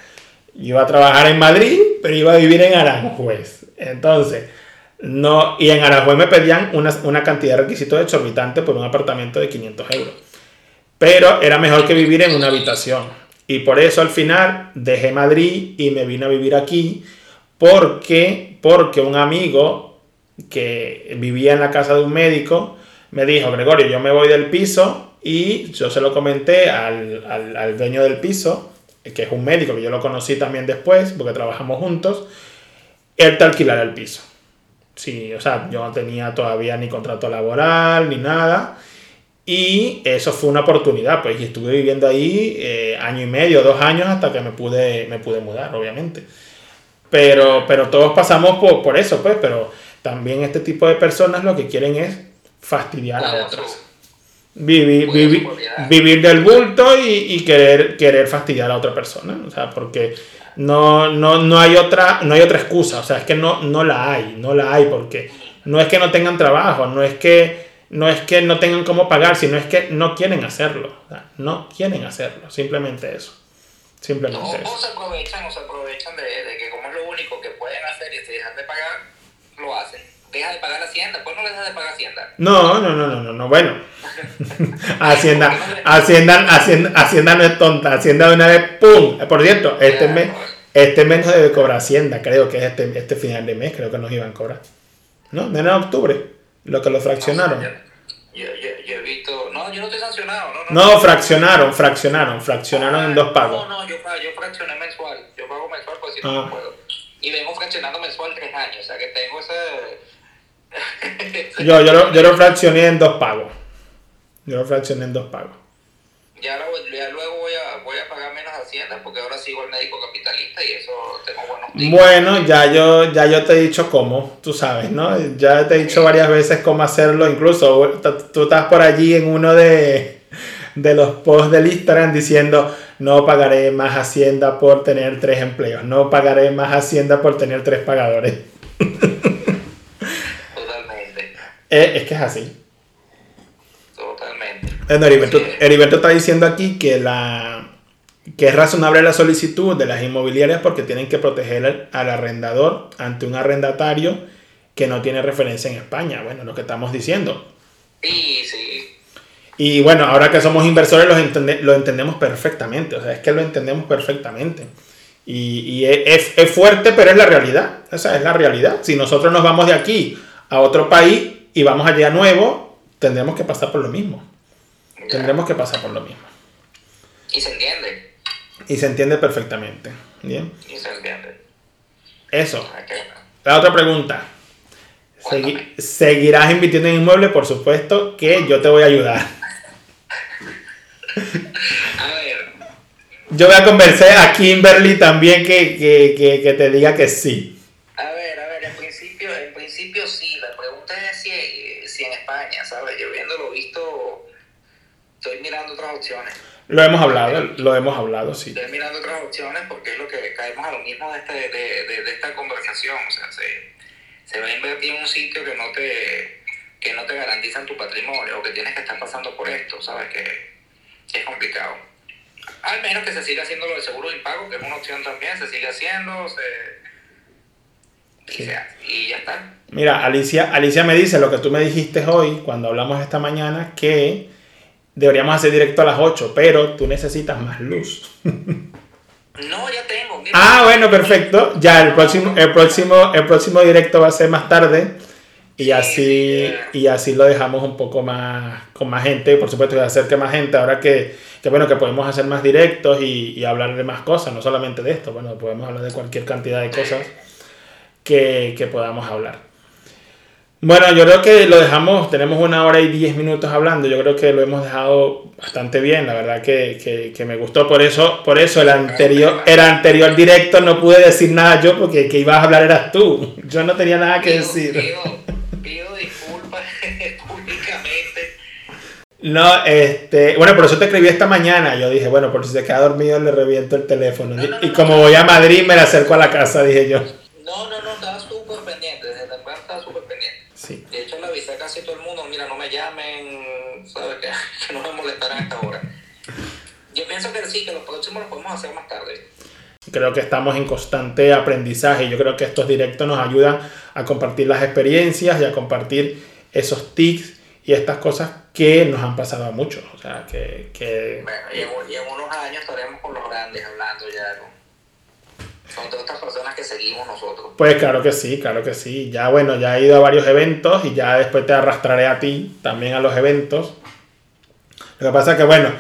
iba a trabajar en Madrid, pero iba a vivir en Aranjuez. Entonces, no. Y en Aranjuez me pedían una, una cantidad de requisitos exorbitantes por un apartamento de 500 euros. Pero era mejor que vivir en una habitación. Y por eso al final dejé Madrid y me vine a vivir aquí. Porque, porque un amigo que vivía en la casa de un médico, me dijo, Gregorio, yo me voy del piso y yo se lo comenté al, al, dueño del piso, que es un médico que yo lo conocí también después, porque trabajamos juntos, él te alquilará el piso. Sí, o sea, yo no tenía todavía ni contrato laboral ni nada. Y eso fue una oportunidad, pues, y estuve viviendo ahí eh, año y medio, dos años, hasta que me pude, me pude mudar, obviamente. Pero, pero todos pasamos por, por eso, pues, pero también este tipo de personas lo que quieren es fastidiar a otros. Vivir, vivir, vivir del bulto y, y, querer, querer fastidiar a otra persona. O sea, porque no, no, no, hay otra, no hay otra excusa. O sea, es que no, no la hay, no la hay porque no es que no tengan trabajo, no es que no es que no tengan cómo pagar, sino es que no quieren hacerlo. O sea, no quieren hacerlo, simplemente eso. Simplemente o, eso. O se aprovechan, o se aprovechan de, de que como es lo único que pueden hacer y dejar de pagar, lo hacen. Deja de pagar Hacienda, pues no le dejas de pagar Hacienda. No, no, no, no, no, no. bueno. Hacienda, Hacienda, Hacienda, Hacienda no es tonta, Hacienda de una vez, ¡pum! Por cierto, este mes, este mes no debe cobrar Hacienda, creo que es este, este final de mes, creo que nos iban a cobrar. ¿No? De octubre, lo que lo fraccionaron. Yo, yo, yo, he visto. No, yo no estoy sancionado. No, no, no fraccionaron, fraccionaron, fraccionaron en dos pagos. No, no, yo, yo fraccioné mensual. Yo pago mensual pues si no, ah. puedo. Y vengo fraccionando mensual tres años. O sea que tengo ese. yo, yo, lo, yo lo fraccioné en dos pagos. Yo lo fraccioné en dos pagos. Ya, ya luego voy a, voy a pagar menos hacienda porque ahora sigo el médico capitalista y eso tengo buenos Bueno, ya yo, ya yo te he dicho cómo, tú sabes, ¿no? Ya te he dicho varias veces cómo hacerlo, incluso tú estás por allí en uno de, de los posts del Instagram diciendo no pagaré más hacienda por tener tres empleos, no pagaré más hacienda por tener tres pagadores. Totalmente. Eh, es que es así. Heriberto, está diciendo aquí que, la, que es razonable la solicitud de las inmobiliarias porque tienen que proteger al, arrendador ante un arrendatario que no tiene referencia en España. Bueno, lo que estamos diciendo. Sí, sí. Y bueno, ahora que somos inversores lo, lo entendemos perfectamente. O sea, es que lo entendemos perfectamente. Y, y es, es, fuerte, pero es la realidad. Esa es la realidad. Si nosotros nos vamos de aquí a otro país y vamos allá nuevo, tendremos que pasar por lo mismo. Tendremos que pasar por lo mismo. Y se entiende. Y se entiende perfectamente. Bien. Y se entiende. Eso. La otra pregunta. ¿Seguirás invirtiendo en inmuebles? Por supuesto que yo te voy a ayudar. a ver. Yo voy a convencer a Kimberly también que, que, que, que, te diga que sí. A ver, a ver, en principio, en principio sí. La pregunta es si, si en España, ¿sabes? Yo viéndolo visto estoy mirando otras opciones. Lo hemos hablado, lo hemos hablado, sí. Estoy mirando otras opciones porque es lo que caemos a lo mismo de, este, de, de, de esta conversación. O sea, se, se, va a invertir en un sitio que no te que no te garantizan tu patrimonio o que tienes que estar pasando por esto, ¿sabes? Que, es complicado. Al menos que se siga haciendo lo del seguro de impago, que es una opción también, se sigue haciendo, se... y ya está. Mira, Alicia, Alicia me dice lo que tú me dijiste hoy, cuando hablamos esta mañana, que deberíamos hacer directo a las 8, pero tú necesitas más luz. No, ya tengo. ah, bueno, perfecto. Ya el próximo, el próximo, el próximo directo va a ser más tarde. Y así, y así lo dejamos un poco más con más gente. Por supuesto que acerque más gente. Ahora que, que, bueno, que podemos hacer más directos y, y, hablar de más cosas, no solamente de esto. Bueno, podemos hablar de cualquier cantidad de cosas que, que podamos hablar. Bueno, yo creo que lo dejamos, tenemos una hora y diez minutos hablando, yo creo que lo hemos dejado bastante bien, la verdad que, que, me gustó, por eso, por eso el anterior, el anterior directo no pude decir nada yo porque que ibas a hablar eras tú, yo no tenía nada que decir. Pido, disculpas públicamente. No, este, bueno, por eso te escribí esta mañana, yo dije, bueno, por si se queda dormido le reviento el teléfono, y como voy a Madrid me le acerco a la casa, dije yo. No, no, no, estaba súper pendiente, desde temprano estaba súper pendiente. De hecho, le avisé a casi todo el mundo, mira, no me llamen, ¿sabes? Que, que no me molestarán a esta hora. Yo pienso que sí, que los próximos los podemos hacer más tarde. Creo que estamos en constante aprendizaje. Yo creo que estos directos nos ayudan a compartir las experiencias y a compartir esos tics y estas cosas que nos han pasado a muchos. O sea, que... que... Bueno, y en, unos años estaremos con los grandes hablando ya son todas estas personas que seguimos nosotros. Pues claro que sí, claro que sí. Ya bueno, ya he ido a varios eventos y ya después te arrastraré a ti también a los eventos. Lo que pasa es que bueno,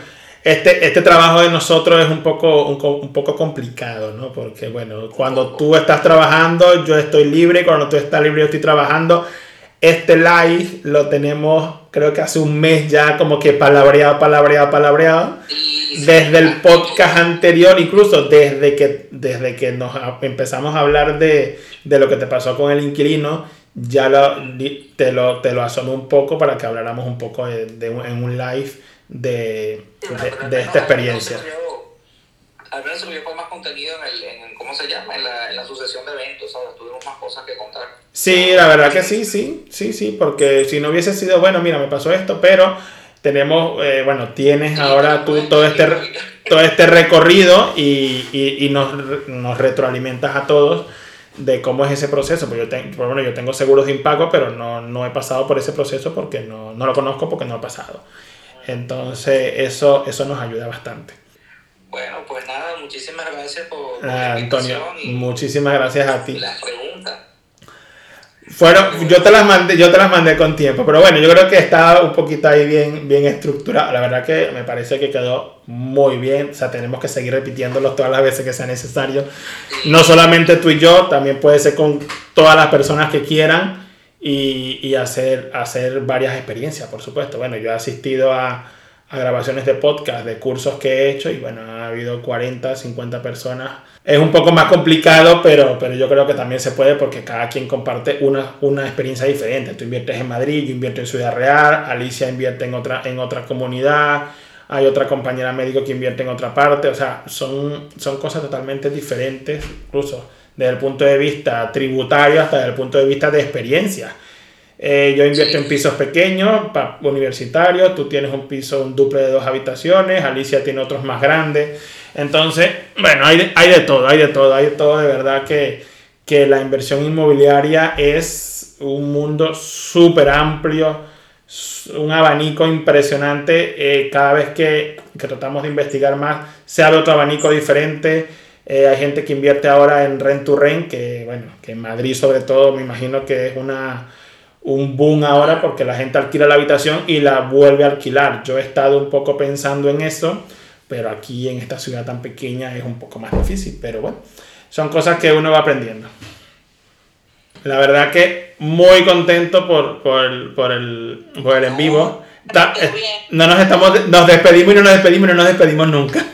este, este trabajo de nosotros es un poco, un, poco complicado, ¿no? Porque bueno, cuando tú estás trabajando, yo estoy libre, cuando tú estás libre, yo estoy trabajando. Este live lo tenemos, creo que hace un mes ya, como que palabreado, palabreado, palabreado. Desde el podcast anterior, incluso desde que, desde que nos empezamos a hablar de, lo que te pasó con el inquilino, ya lo, te, lo, te lo asomé un poco para que habláramos un poco de, en un live de, de, esta experiencia al menos subió más contenido en, el, en ¿cómo se llama? En la, en la sucesión de eventos, ¿sabes? Tuvimos más cosas que contar. Sí, la verdad que sí, sí, sí, sí, porque si no hubiese sido, bueno, mira, me pasó esto, pero tenemos, eh, bueno, tienes ahora tú todo este, todo este recorrido y, y, y nos, nos, retroalimentas a todos de cómo es ese proceso. Pues yo, tengo, bueno, yo tengo seguros de impago, pero no, no he pasado por ese proceso porque no, no, lo conozco porque no ha pasado. Entonces, eso, eso nos ayuda bastante. Bueno, pues nada, muchísimas gracias por, ah, Antonio, muchísimas gracias a ti. Las preguntas. Fueron, yo te las mandé, yo te las mandé con tiempo, pero bueno, yo creo que está un poquito ahí bien, bien estructurado. La verdad que me parece que quedó muy bien. O sea, tenemos que seguir repitiéndolo todas las veces que sea necesario. No solamente tú y yo, también puede ser con todas las personas que quieran y, y hacer, hacer varias experiencias, por supuesto. Bueno, yo he asistido a, a grabaciones de podcast, de cursos que he hecho y bueno, ha habido 40, 50 personas es un poco más complicado, pero, pero yo creo que también se puede porque cada quien comparte una, una experiencia diferente. Tú inviertes en Madrid, yo invierto en Ciudad Real, Alicia invierte en otra, en otra comunidad, hay otra compañera médico que invierte en otra parte, o sea, son, son cosas totalmente diferentes, incluso desde el punto de vista tributario hasta desde el punto de vista de experiencia. Eh, yo invierto en pisos pequeños, universitarios, tú tienes un piso, un duple de dos habitaciones, Alicia tiene otros más grandes. Entonces, bueno, hay de, hay de todo, hay de todo, hay de todo, de verdad que, que la inversión inmobiliaria es un mundo súper amplio, un abanico impresionante. Eh, cada vez que, que, tratamos de investigar más, se abre otro abanico diferente. Eh, hay gente que invierte ahora en rent to rent, que bueno, que en Madrid sobre todo me imagino que es una, un boom ahora porque la gente alquila la habitación y la vuelve a alquilar. Yo he estado un poco pensando en eso pero aquí en esta ciudad tan pequeña es un poco más difícil, pero bueno, son cosas que uno va aprendiendo. La verdad que muy contento por, por, el, por, el, por el en vivo. Eh, no nos estamos nos despedimos y no nos despedimos y no nos despedimos nunca.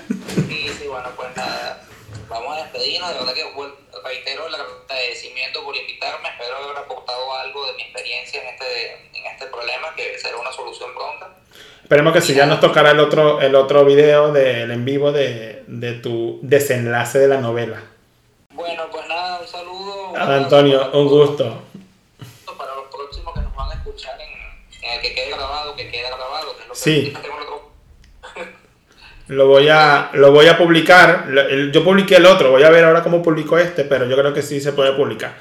Una solución pronta. Esperemos que si ya nos tocará el otro, el otro video del en vivo de, de tu desenlace de la novela. Bueno, pues nada, un saludo. Antonio, un gusto. Para los próximos que nos van a escuchar en, el que quede grabado, que quede grabado, que es lo que sí. Lo voy, a, lo voy a publicar. Yo publiqué el otro, voy a ver ahora cómo publico este, pero yo creo que sí se puede publicar.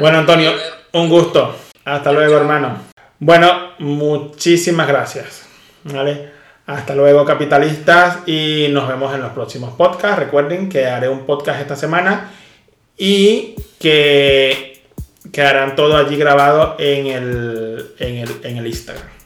bueno, Antonio, un gusto. Hasta luego, hermano. Bueno, muchísimas gracias. ¿vale? Hasta luego, capitalistas, y nos vemos en los próximos podcasts. Recuerden que haré un podcast esta semana y que quedarán todo allí grabado en el, en el, en el Instagram.